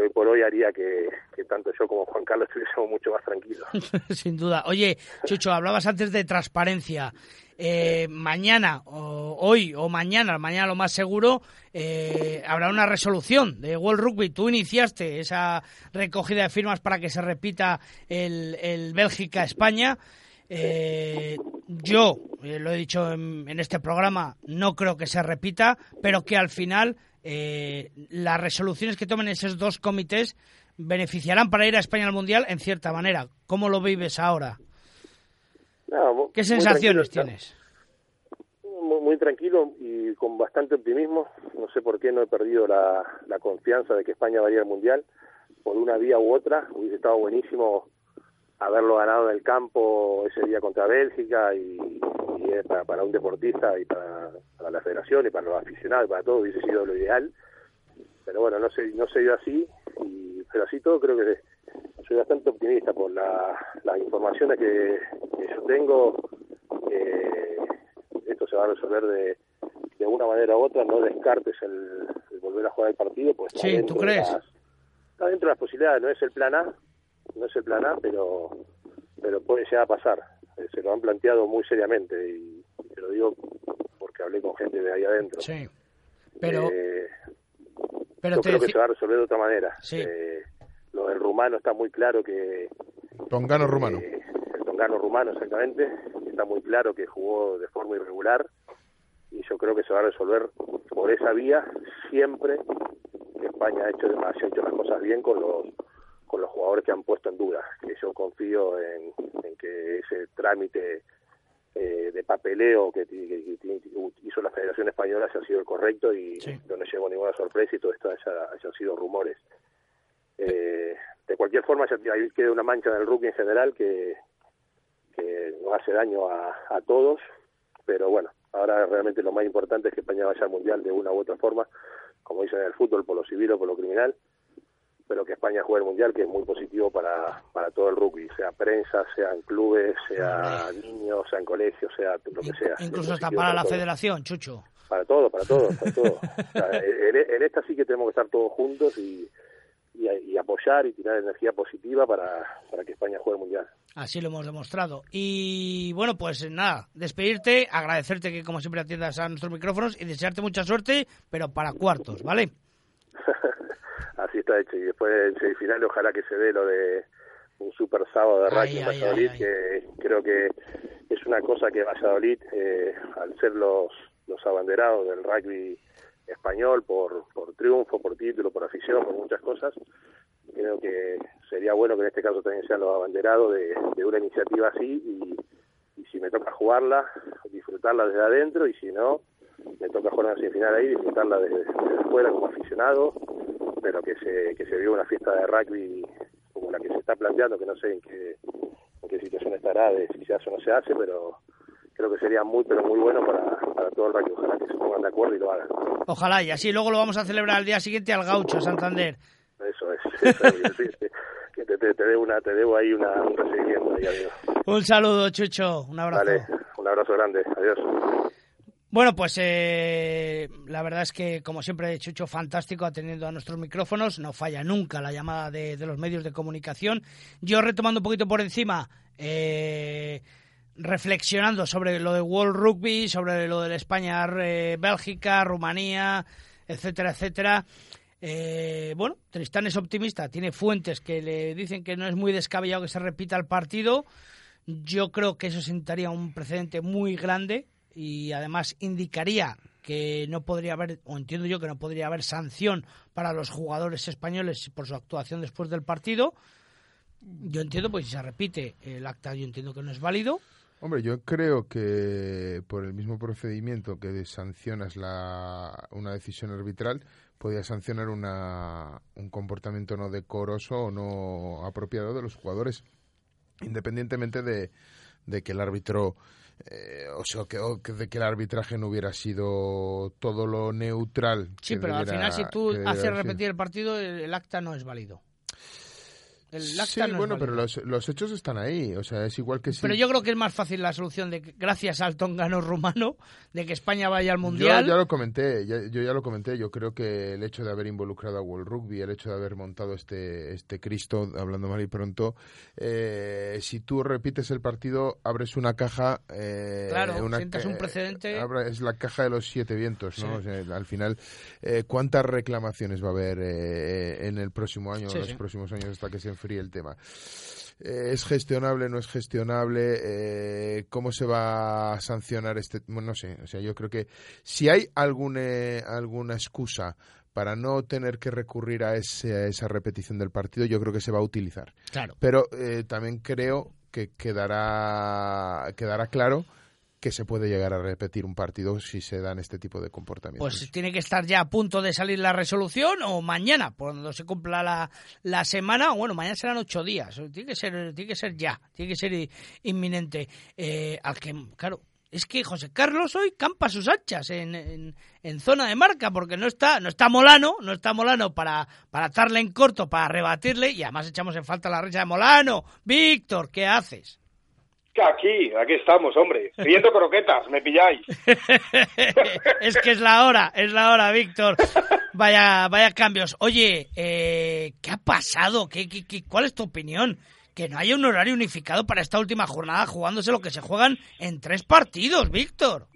hoy por hoy haría que, tanto yo como Juan Carlos estuviésemos mucho más tranquilos. Sin duda. Oye, Chucho, hablabas antes de transparencia. eh, mañana, o hoy o mañana, mañana lo más seguro, eh, habrá una resolución de World Rugby. Tú iniciaste esa recogida de firmas para que se repita el, el Bélgica-España. Eh, yo, eh, lo he dicho en, en, este programa, no creo que se repita, pero que al final eh, las resoluciones que tomen esos dos comités beneficiarán para ir a España al Mundial en cierta manera. ¿Cómo lo vives ahora? No, ¿Qué sensaciones tienes? Muy, muy, tranquilo y con bastante optimismo. No sé por qué no he perdido la, la confianza de que España vaya al Mundial por una vía u otra. Hubiese estado buenísimo haberlo ganado en el campo ese día contra Bélgica y, y para, para, un deportista y para, para, la federación y para los aficionados y para todo hubiese sido lo ideal. Pero bueno, no se, no se dio así, y, pero así todo creo que soy bastante optimista por la, las informaciones que, que yo tengo. Eh, esto se va a resolver de, de una manera u otra, no descartes el, el volver a jugar el partido. Pues sí, ¿tú crees? Las, está dentro de las posibilidades, no es el plan A, no es el plan A, pero, pero puede llegar a pasar. Eh, se lo han planteado muy seriamente y te lo digo porque hablé con gente de ahí adentro. Sí, pero... Eh, pero yo te creo que se va a resolver de otra manera. Sí. Eh, lo del rumano está muy claro que... Tongano rumano. eh, el tongano rumano, exactamente. Está muy claro que jugó de forma irregular y yo creo que se va a resolver por esa vía siempre que España ha hecho, ha hecho las cosas bien con los con los jugadores que han puesto en duda, que yo confío en, en que ese trámite eh, de papeleo que, que- que hizo la Federación Española haya sido el correcto y Sí. no nos llegó ninguna sorpresa y todo esto haya, hayan sido rumores. Eh, de cualquier forma, ya ahí queda una mancha en el rugby en general que, que nos hace daño a, a todos, pero bueno, ahora realmente lo más importante es que España vaya al Mundial de una u otra forma, como dicen en el fútbol, por lo civil o por lo criminal, pero que España juegue el Mundial, que es muy positivo para, para todo el rugby, sea prensa, sean clubes, sea niños, sea en colegios, sea lo que sea. Incluso hasta positivo para la todo. federación, Chucho. Para todo, para todo, para todo. O sea, en, en esta sí que tenemos que estar todos juntos y, y, y apoyar y tirar energía positiva para, para que España juegue el Mundial. Así lo hemos demostrado. Y bueno, pues nada, despedirte, agradecerte que como siempre atiendas a nuestros micrófonos y desearte mucha suerte, pero para cuartos, ¿vale? Así está hecho. Y después en semifinal ojalá que se dé lo de un super sábado de Ay, rugby en ay, Valladolid, ay, que creo que es una cosa que Valladolid, eh, al ser los, los abanderados del rugby español por, por triunfo, por título, por afición, por muchas cosas, creo que sería bueno que en este caso también sean los abanderados de, de una iniciativa así y, y si me toca jugarla, disfrutarla desde adentro y si no, me toca jugar una semifinal ahí, disfrutarla desde, desde fuera como aficionado, pero que se, que se viva una fiesta de rugby como la que se está planteando, que no sé en qué, en qué situación estará, de si se hace o no se hace, pero creo que sería muy, pero muy bueno para, para todo el rugby. Ojalá que se pongan de acuerdo y lo hagan. Ojalá, y así luego lo vamos a celebrar al día siguiente al Gaucho, Santander. Eso es. Eso es sí, sí. que te, te, te debo una, te debo ahí una, un recibimiento ahí. Un saludo, Chucho, un abrazo. Vale, un abrazo grande. Adiós. Bueno, pues eh, la verdad es que, como siempre, Chucho, fantástico atendiendo a nuestros micrófonos. No falla nunca la llamada de, de los medios de comunicación. Yo retomando un poquito por encima, eh, reflexionando sobre lo de World Rugby, sobre lo de España, eh, Bélgica, Rumanía, etcétera, etcétera. Eh, bueno, Tristán es optimista, tiene fuentes que le dicen que no es muy descabellado que se repita el partido. Yo creo que eso sentaría un precedente muy grande y además indicaría que no podría haber, o entiendo yo que no podría haber sanción para los jugadores españoles por su actuación después del partido. Yo entiendo, pues si se repite el acta, yo entiendo que no es válido. Hombre, yo creo que por el mismo procedimiento que sancionas la, una decisión arbitral, podía sancionar una, un comportamiento no decoroso o no apropiado de los jugadores, independientemente de, de que el árbitro, eh, o sea, que, o que- de que el arbitraje no hubiera sido todo lo neutral. Sí, pero al final si tú haces repetir el partido, el acta no es válido. Sí, bueno, pero los, los, hechos están ahí, o sea, es igual que si... Pero yo creo que es más fácil la solución de que, gracias al tongano rumano, de que España vaya al Mundial. Yo ya lo comenté, yo ya lo comenté, yo creo que el hecho de haber involucrado a World Rugby, el hecho de haber montado este, este Cristo, hablando mal y pronto, eh, si tú repites el partido, abres una caja... Eh, claro, sientas un precedente... es la caja de los siete vientos, ¿no? al final, eh, ¿cuántas reclamaciones va a haber en el próximo año, en los próximos años hasta que se fríe el tema. Eh, ¿Es gestionable, no es gestionable? Eh, ¿Cómo se va a sancionar este? Bueno, no sé, o sea, yo creo que si hay alguna, alguna excusa para no tener que recurrir a, esa repetición del partido, yo creo que se va a utilizar. Claro. Pero eh, también creo que quedará, quedará claro que se puede llegar a repetir un partido si se dan este tipo de comportamientos. Pues tiene que estar ya a punto de salir la resolución o mañana, cuando se cumpla la, la semana, bueno, mañana serán ocho días, tiene que ser, tiene que ser ya, tiene que ser inminente. Eh, al que, claro, es que José Carlos hoy campa sus hachas en, en, zona de marca porque no está no está Molano no está Molano para para atarle en corto para rebatirle y además echamos en falta la recha de Molano Víctor qué haces Aquí, aquí estamos, hombre. Pidiendo croquetas, me pilláis. es que es la hora, es la hora, Víctor. Vaya, vaya cambios. Oye, eh, ¿qué ha pasado? ¿Qué, qué, cuál es tu opinión? Que no haya un horario unificado para esta última jornada jugándose lo que se juegan en tres partidos, Víctor.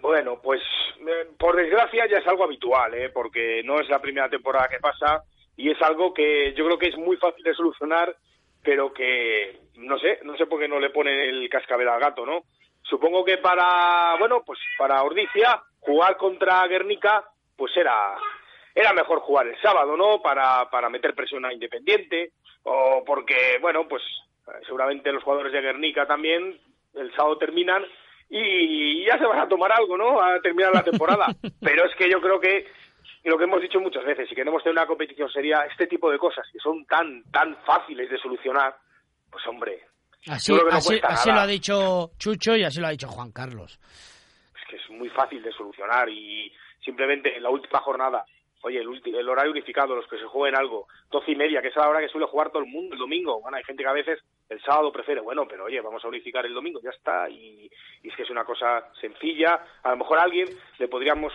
Bueno, pues eh, por desgracia ya es algo habitual, ¿eh? porque no es la primera temporada que pasa y es algo que yo creo que es muy fácil de solucionar pero que no sé, no sé por qué no le pone el cascabel al gato, ¿no? Supongo que para, bueno, pues para Ordicia jugar contra Guernica, pues era era mejor jugar el sábado, ¿no? Para, para meter presión a Independiente, o porque, bueno, pues seguramente los jugadores de Guernica también el sábado terminan y ya se van a tomar algo, ¿no? A terminar la temporada. Pero es que yo creo que lo que hemos dicho muchas veces, si queremos tener una competición sería este tipo de cosas que son tan, tan fáciles de solucionar, pues hombre. Así, así, lo ha dicho Chucho y así lo ha dicho Juan Carlos. Es que es muy fácil de solucionar y simplemente en la última jornada, oye, el, el horario unificado, los que se jueguen algo, doce y media, que es la hora que suele jugar todo el mundo el domingo. Bueno, hay gente que a veces el sábado prefiere, bueno, pero oye, vamos a unificar el domingo, ya está. Y, y es que es una cosa sencilla. A lo mejor a alguien le podríamos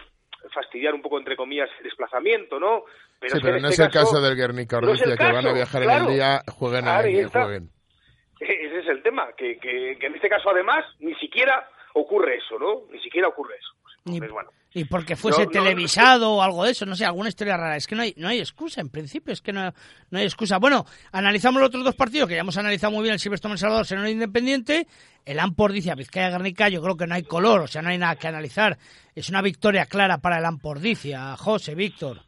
fastidiar un poco, entre comillas, el desplazamiento, ¿no? Pero, sí, pero no este es el caso del Guernica Ordicia, que van a viajar en el día, jueguen en el día, jueguen. Ese es el tema, que, que, que en este caso, además, ni siquiera ocurre eso, ¿no? Ni siquiera ocurre eso. Entonces, bueno, y porque fuese televisado o algo de eso, no sé, alguna historia rara. Es que no hay, no hay excusa, en principio, es que no, no hay excusa. Bueno, analizamos los otros dos partidos que ya hemos analizado muy bien, el Silvestre El Salvador, Senado Independiente, el Ampor dice a Vizcaya Garnica, yo creo que no hay color, o sea, no hay nada que analizar. Es una victoria clara para el Ampordicia, José, Víctor.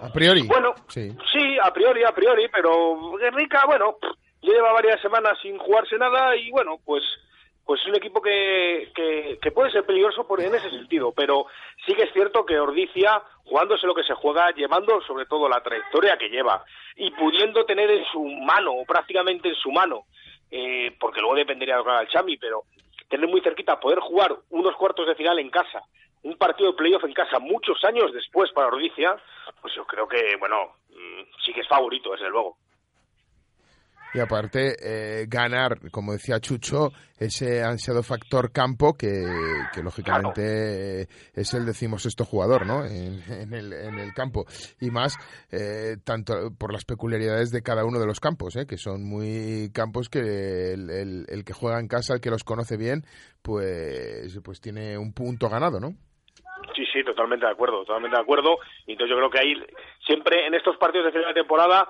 A priori. Bueno, sí. sí, a priori, a priori, pero Guernica, bueno, lleva varias semanas sin jugarse nada y bueno, pues pues es un equipo que, que, puede ser peligroso por, en ese sentido, pero sí que es cierto que Ordicia, jugándose lo que se juega, llevando sobre todo la trayectoria que lleva y pudiendo tener en su mano, o prácticamente en su mano, eh, porque luego dependería de lo que haga el Chami, pero tener muy cerquita, poder jugar unos cuartos de final en casa, un partido de playoff en casa muchos años después para Ordicia, pues yo creo que, bueno, mm, sí que es favorito, desde luego. Y aparte, eh, ganar, como decía Chucho, ese ansiado factor campo que, lógicamente es el decimosexto jugador ¿no? En, el, en el campo. Y más, eh, tanto por las peculiaridades de cada uno de los campos, ¿eh? que son muy campos que el, el, que juega en casa, el que los conoce bien, pues, pues tiene un punto ganado, ¿no? Sí, sí, totalmente de acuerdo, totalmente de acuerdo. Y entonces yo creo que ahí siempre en estos partidos de final de temporada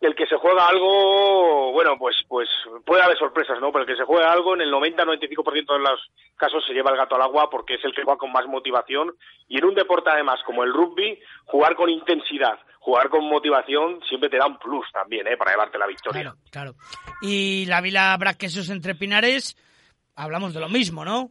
el que se juega algo, bueno, pues pues puede haber sorpresas, ¿no? Pero el que se juega algo, en el 90-95% de los casos se lleva el gato al agua porque es el que juega con más motivación. Y en un deporte, además, como el rugby, jugar con intensidad, jugar con motivación, siempre te da un plus también, ¿eh? Para llevarte la victoria. Claro, claro. Y la Vila Braquesos entre Pinares, hablamos de lo mismo, ¿no?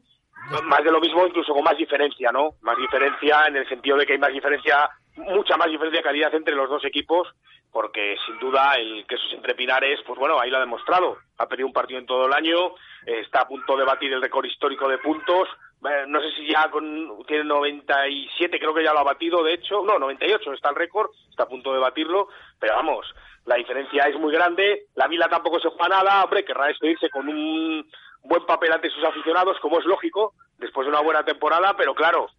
Más de lo mismo, incluso con más diferencia, ¿no? Más diferencia en el sentido de que hay más diferencia, mucha más diferencia de calidad entre los dos equipos porque sin duda el queso entre Pinares, pues bueno, ahí lo ha demostrado. Ha perdido un partido en todo el año, está a punto de batir el récord histórico de puntos, eh, no sé si ya con, tiene 97, creo que ya lo ha batido, de hecho, no, 98 está el récord, está a punto de batirlo, pero vamos, la diferencia es muy grande, la Vila tampoco se juega nada, hombre, querrá despedirse con un buen papel ante sus aficionados, como es lógico, después de una buena temporada, pero claro,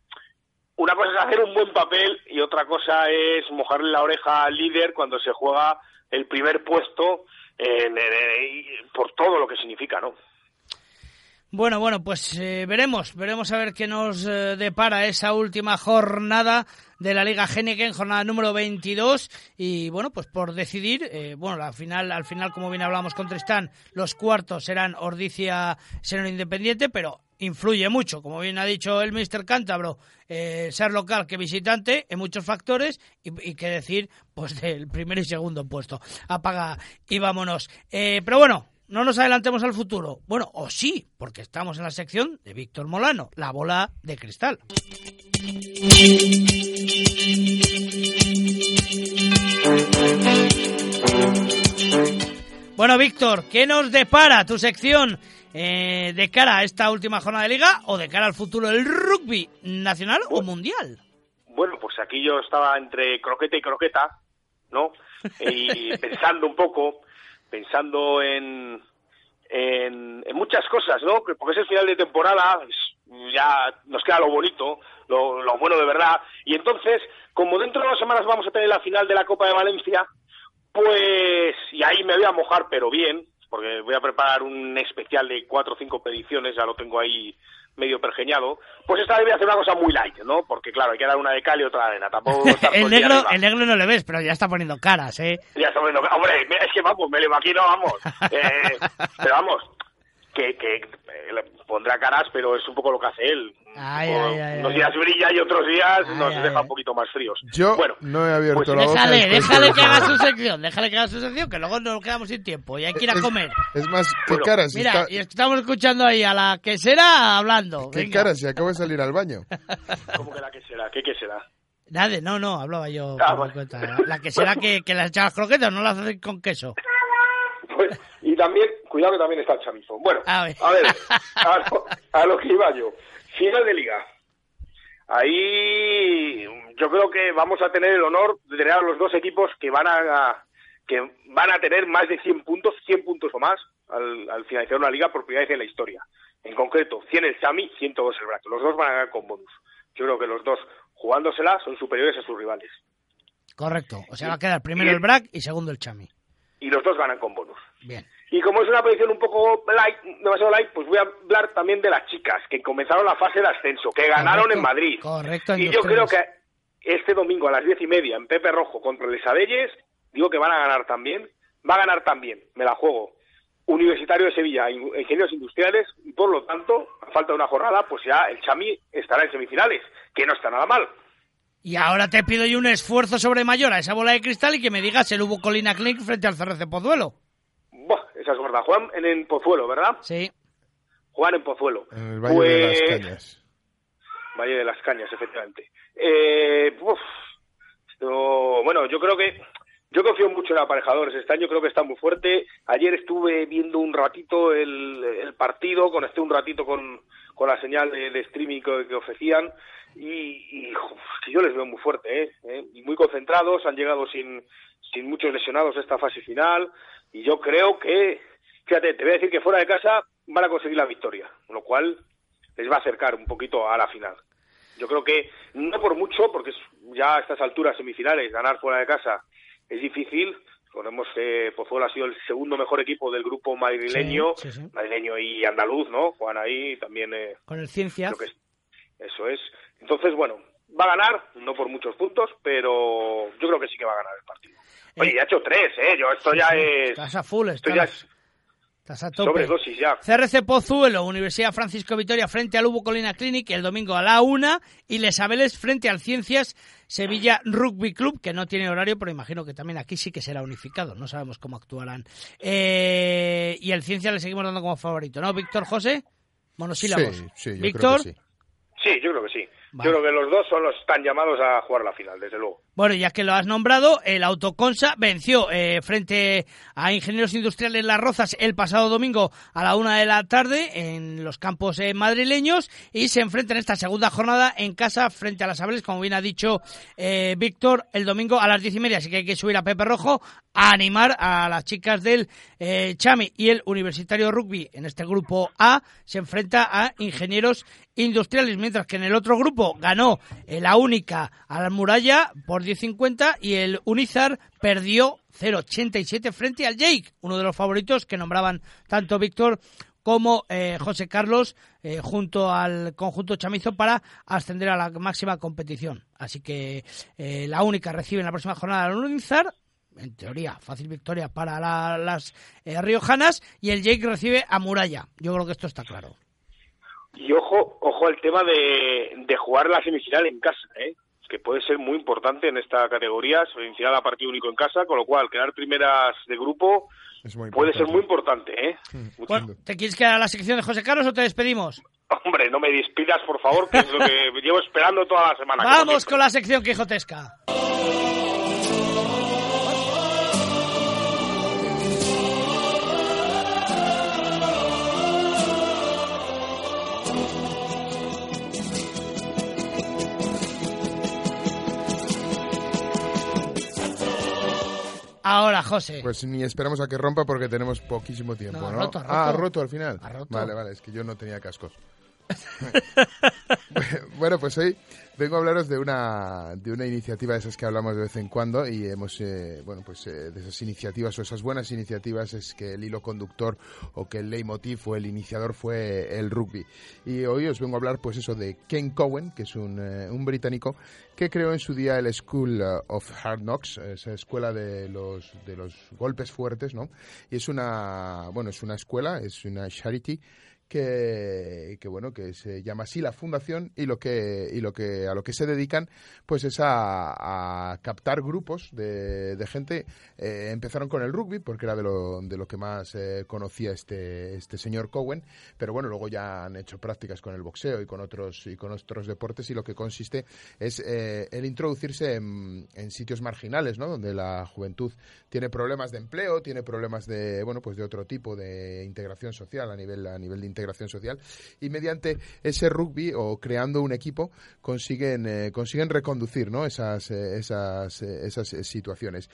una cosa es hacer un buen papel y otra cosa es mojarle la oreja al líder cuando se juega el primer puesto por todo lo que significa, ¿no? Bueno, bueno, pues eh, veremos, veremos a ver qué nos eh, depara esa última jornada de la Liga Heineken, jornada número 22 y bueno, pues por decidir, eh, bueno, al final, al final como bien hablamos con Tristán, los cuartos serán Ordicia, serán Independiente, pero influye mucho, como bien ha dicho el Mister Cántabro, ser local que visitante en muchos factores y, que decir, pues del primer y segundo puesto. Apaga y vámonos. pero bueno, no nos adelantemos al futuro. Bueno, o sí, porque estamos en la sección de Víctor Molano, la bola de cristal. Bueno, Víctor, ¿qué nos depara tu sección eh, de cara a esta última jornada de liga o de cara al futuro del rugby nacional o mundial? Bueno, pues aquí yo estaba entre croqueta y croqueta, ¿no? Y pensando un poco pensando en, en, muchas cosas, ¿no? Porque es el final de temporada, ya nos queda lo bonito, lo, lo bueno de verdad. Y entonces, como dentro de dos semanas vamos a tener la final de la Copa de Valencia, pues, y ahí me voy a mojar, pero bien, porque voy a preparar un especial de cuatro o cinco peticiones, ya lo tengo ahí medio pergeñado, pues esta vez voy a hacer una cosa muy light, ¿no? Porque claro, hay que dar una de cal y otra de arena. Tampoco el, negro, el negro no le ves, pero ya está poniendo caras, ¿eh? Ya está poniendo caras. Hombre, es que vamos, me lo imagino, vamos. Eh, pero vamos, que, que eh, pondrá caras, pero es un poco lo que hace él. unos días brilla y otros días nos deja un poquito más fríos. Yo bueno, no he abierto pues la boca. Déjale, déjale que haga su sección, déjale que haga su sección, que luego nos quedamos sin tiempo y hay que ir a comer. Es, más, ¿qué caras? Mira, y estamos escuchando ahí a la quesera hablando. ¿Qué caras? Si acabo de salir al baño. ¿Cómo que la quesera? ¿Qué quesera? Nada, no, no, hablaba yo. Ah, La quesera que, que las echabas croquetas, no las haces con queso. Pues, y también, cuidado que también está el chamizón. Bueno, a ver, a, lo, que iba yo. Final de liga. Ahí yo creo que vamos a tener el honor de tener a los dos equipos que van a que van a tener más de 100 puntos, 100 puntos o más al, al finalizar una liga por primera vez en la historia. En concreto, 100 el Sami, 102 el Brato. Los dos van a ganar con bonus. Yo creo que los dos, jugándosela, son superiores a sus rivales. Correcto. O sea, va a quedar primero el Brac y segundo el Chami y los dos ganan con bonus. Bien. Y como es una posición un poco light, demasiado light, pues voy a hablar también de las chicas que comenzaron la fase de ascenso, que ganaron en Madrid. Correcto. Y yo creo que este domingo a las diez y media en Pepe Rojo contra el Sabelles, digo que van a ganar también. Va a ganar también, me la juego. Universitario de Sevilla, Ingenieros Industriales, y por lo tanto, a falta de una jornada, pues ya el Chami estará en semifinales, que no está nada mal. Y ahora te pido yo un esfuerzo sobre mayor a esa bola de cristal y que me digas el Hubo Colina Clinic frente al CRC Pozuelo. Buah, esa es verdad. Juan en, Pozuelo, ¿verdad? Sí. Juan en Pozuelo. En el Valle de las pues, Cañas. Valle de las Cañas, efectivamente. Eh, bueno, yo creo que yo confío mucho en aparejadores. Este año creo que está muy fuerte. Ayer estuve viendo un ratito el, el partido, conecté un ratito con, con la señal de, streaming que, ofrecían y, y yo les veo muy fuerte, ¿eh? ¿eh? Y muy concentrados, han llegado sin, sin muchos lesionados a esta fase final y yo creo que, fíjate, te voy a decir que fuera de casa van a conseguir la victoria, lo cual les va a acercar un poquito a la final. Yo creo que no por mucho, porque ya a estas alturas semifinales ganar fuera de casa es difícil. Recordemos que Pozuelo ha sido el segundo mejor equipo del grupo madrileño, madrileño y andaluz, ¿no? Juan ahí también. Eh, Con el Ciencia. Eso es. Entonces, bueno, va a ganar, no por muchos puntos, pero yo creo que sí que va a ganar el partido. Oye, ya ha hecho tres, ¿eh? Yo, esto ya es... Estás a full, esto ya es... Estás a tope. ya. CRC Pozuelo, Universidad Francisco Vitoria frente al Hubo Colina Clinic el domingo a la una y Les Abeles frente al Ciencias Sevilla Rugby Club, que no tiene horario, pero imagino que también aquí sí que será unificado. No sabemos cómo actuarán. Eh, y el Ciencias le seguimos dando como favorito, ¿no? Víctor José, monosílabos. Sí, sí, Víctor. sí. sí, yo creo que sí. Yo creo que los dos son los están llamados a jugar la final, desde luego. Bueno, ya que lo has nombrado, el Autoconsa venció eh, frente a Ingenieros Industriales Las Rozas el pasado domingo a la una de la tarde en los campos eh, madrileños y se enfrenta en esta segunda jornada en casa frente a las Abeles, como bien ha dicho eh, Víctor, el domingo a las diez y media. Así que hay que subir a Pepe Rojo a animar a las chicas del Chami y el Universitario Rugby en este grupo A se enfrenta a Ingenieros Industriales, mientras que en el otro grupo ganó la única a la muralla por 10.50 y el Unizar perdió 0.87 frente al Jake, uno de los favoritos que nombraban tanto Víctor como eh, José Carlos eh, junto al conjunto chamizo para ascender a la máxima competición. Así que eh, la única recibe en la próxima jornada al Unizar, en teoría, fácil victoria para las riojanas, y el Jake recibe a Muralla. Yo creo que esto está claro. Y ojo, ojo al tema de, de jugar la semifinal en casa, ¿eh? Que puede ser muy importante en esta categoría, semifinal a partido único en casa, con lo cual quedar primeras de grupo puede ser muy importante. ¿eh? Bueno, ¿Te quieres quedar a la sección de José Carlos o te despedimos? Hombre, no me despidas, por favor, que es lo que llevo esperando toda la semana. Vamos con la sección quijotesca. Ahora, José. Pues ni esperamos a que rompa porque tenemos poquísimo tiempo, ¿no? Roto, roto. Ah, roto al final. Vale, vale, es que yo no tenía cascos. bueno, pues hoy vengo a hablaros de una, de una iniciativa de esas que hablamos de vez en cuando y hemos, eh, bueno, pues eh, de esas iniciativas o esas buenas iniciativas es que el hilo conductor o que el leitmotiv o el iniciador fue el rugby. Y hoy os vengo a hablar, pues eso, de Ken Cowen, que es un, eh, un británico que creó en su día el School of Hard Knocks, esa escuela de los, de los golpes fuertes, ¿no? Y es una, bueno, es una escuela, es una charity que, bueno que se llama así la fundación y lo que y lo que a lo que se dedican pues es a, captar grupos de, gente. Eh, empezaron con el rugby porque era de lo, de lo que más eh, conocía este este señor Cowen pero bueno luego ya han hecho prácticas con el boxeo y con otros y con otros deportes y lo que consiste es eh, el introducirse en, sitios marginales no donde la juventud tiene problemas de empleo tiene problemas de bueno pues de otro tipo de integración social a nivel a nivel de integración social y mediante ese rugby o creando un equipo consiguen eh, consiguen reconducir ¿no? esas eh, esas, eh, esas situaciones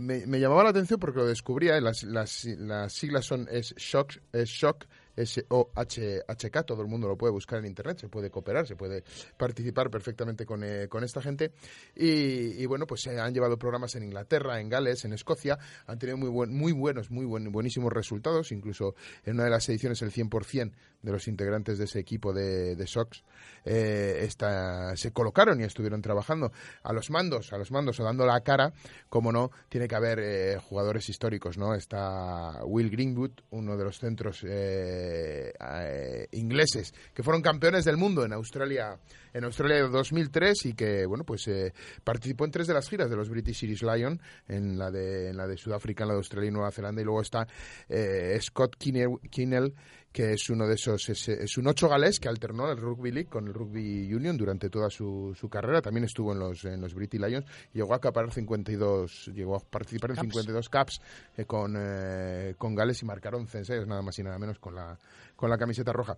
me, me, llamaba la atención porque lo descubría las, las, las siglas son es shock es shock S-O-H-H-K, todo el mundo lo puede buscar en internet, se puede cooperar, se puede participar perfectamente con, eh, con esta gente. Y, bueno, pues se han llevado programas en Inglaterra, en Gales, en Escocia, han tenido muy, muy buenos, muy buen, buenísimos resultados, incluso en una de las ediciones el 100% de los integrantes de ese equipo de, de SOX eh, se colocaron y estuvieron trabajando a los mandos, a los mandos o dando la cara, como no, tiene que haber eh, jugadores históricos, ¿no? Está Will Greenwood, uno de los centros eh, eh, ingleses que fueron campeones del mundo en Australia en Australia 2003 y que bueno pues eh, participó en tres de las giras de los British Series Lion en la de en la de Sudáfrica en la de Australia y Nueva Zelanda y luego está eh, Scott Kinnell que es uno de esos, es, un ocho galés que alternó el Rugby League con el Rugby Union durante toda su, su carrera. También estuvo en los, en los British Lions. Llegó a acaparar 52, llegó a participar en 52 caps eh, con, eh, con Gales y marcaron 11 nada más y nada menos con la, con la camiseta roja.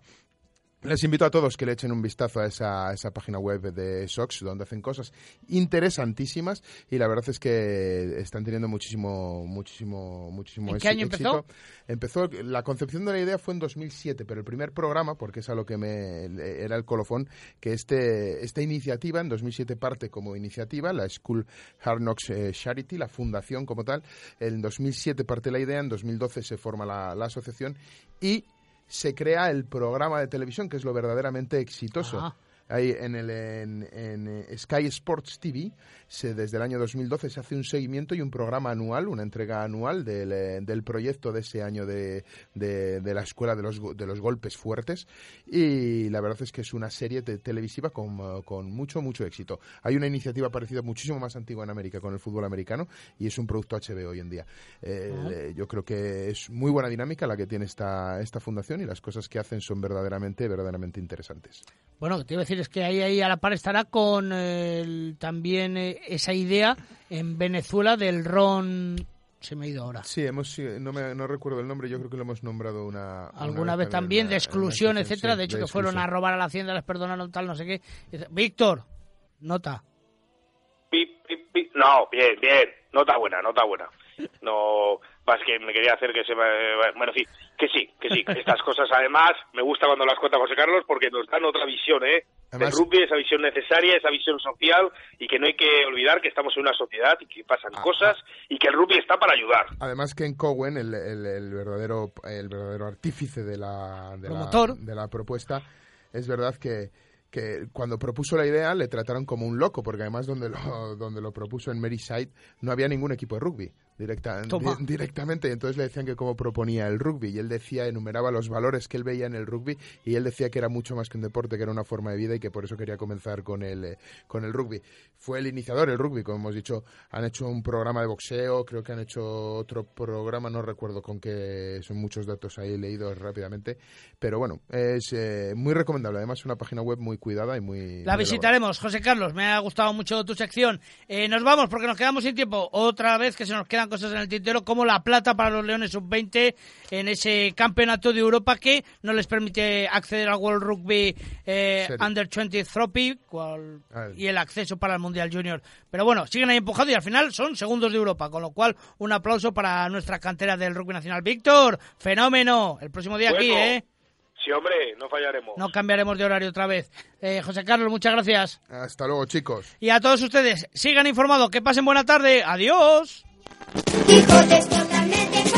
Les invito a todos que le echen un vistazo a esa, esa página web de SOX, donde hacen cosas interesantísimas y la verdad es que están teniendo muchísimo, muchísimo, muchísimo ¿En qué año empezó? Empezó, la concepción de la idea fue en 2007, pero el primer programa, porque es a lo que me era el colofón, que este, esta iniciativa en 2007 parte como iniciativa, la School Hard Knocks eh, Charity, la fundación como tal, en 2007 parte la idea, en 2012 se forma la, la asociación y se crea el programa de televisión, que es lo verdaderamente exitoso. Ahí en, el, en, eh, Sky Sports TV, se, desde el año 2012 se hace un seguimiento y un programa anual, una entrega anual del, eh, del proyecto de ese año de, de, la Escuela de los, de los Golpes Fuertes. Y la verdad es que es una serie televisiva con, con, mucho, mucho éxito. Hay una iniciativa parecida muchísimo más antigua en América con el fútbol americano y es un producto HBO hoy en día. Eh, yo creo que es muy buena dinámica la que tiene esta, esta fundación y las cosas que hacen son verdaderamente, verdaderamente interesantes. Bueno, te iba a decir decir, es que ahí, ahí a la par estará con también eh, esa idea en Venezuela del ron se me ha ido ahora. Sí, hemos, no, me, no recuerdo el nombre, yo creo que lo hemos nombrado una... Alguna vez, también, de exclusión, etcétera. de hecho, que fueron a robar a la hacienda, les perdonaron tal, no sé qué. Víctor, nota. No, bien, bien. Nota buena, nota buena. No, más que me quería hacer que se me... Bueno, sí, que sí, que sí. Estas cosas, además, me gusta cuando las cuenta José Carlos porque nos dan otra visión, ¿eh? el rugby, esa visión necesaria, esa visión social y que no hay que olvidar que estamos en una sociedad y que pasan ah, cosas ah. y que el rugby está para ayudar. Además que en Cowen, el, el, verdadero el verdadero artífice de la, de la, de la propuesta, es verdad que que cuando propuso la idea le trataron como un loco, porque además donde lo, donde lo propuso en Merseyside no había ningún equipo de rugby directa, directamente. Entonces le decían que cómo proponía el rugby y él decía, enumeraba los valores que él veía en el rugby y él decía que era mucho más que un deporte, que era una forma de vida y que por eso quería comenzar con el, eh, con el rugby. Fue el iniciador el rugby, como hemos dicho, han hecho un programa de boxeo, creo que han hecho otro programa, no recuerdo con qué, son muchos datos ahí leídos rápidamente, pero bueno, es eh, muy recomendable, además es una página web muy cuidada y muy... La visitaremos, José Carlos, me ha gustado mucho tu sección. Eh, nos vamos porque nos quedamos sin tiempo, otra vez que se nos cosas en el tintero como la plata para los Leones Sub-20 en ese campeonato de Europa que no les permite acceder al World Rugby eh, Under 20 Trophy y el acceso para el Mundial Junior. Pero bueno, siguen ahí empujando y al final son segundos de Europa, con lo cual un aplauso para nuestra cantera del rugby nacional. Víctor, fenómeno, el próximo día aquí, ¿eh? Sí, hombre, no fallaremos. No cambiaremos de horario otra vez. Eh, José Carlos, muchas gracias. Hasta luego, chicos. Y a todos ustedes, sigan informados. Que pasen buena tarde. Adiós. Hijos totalmente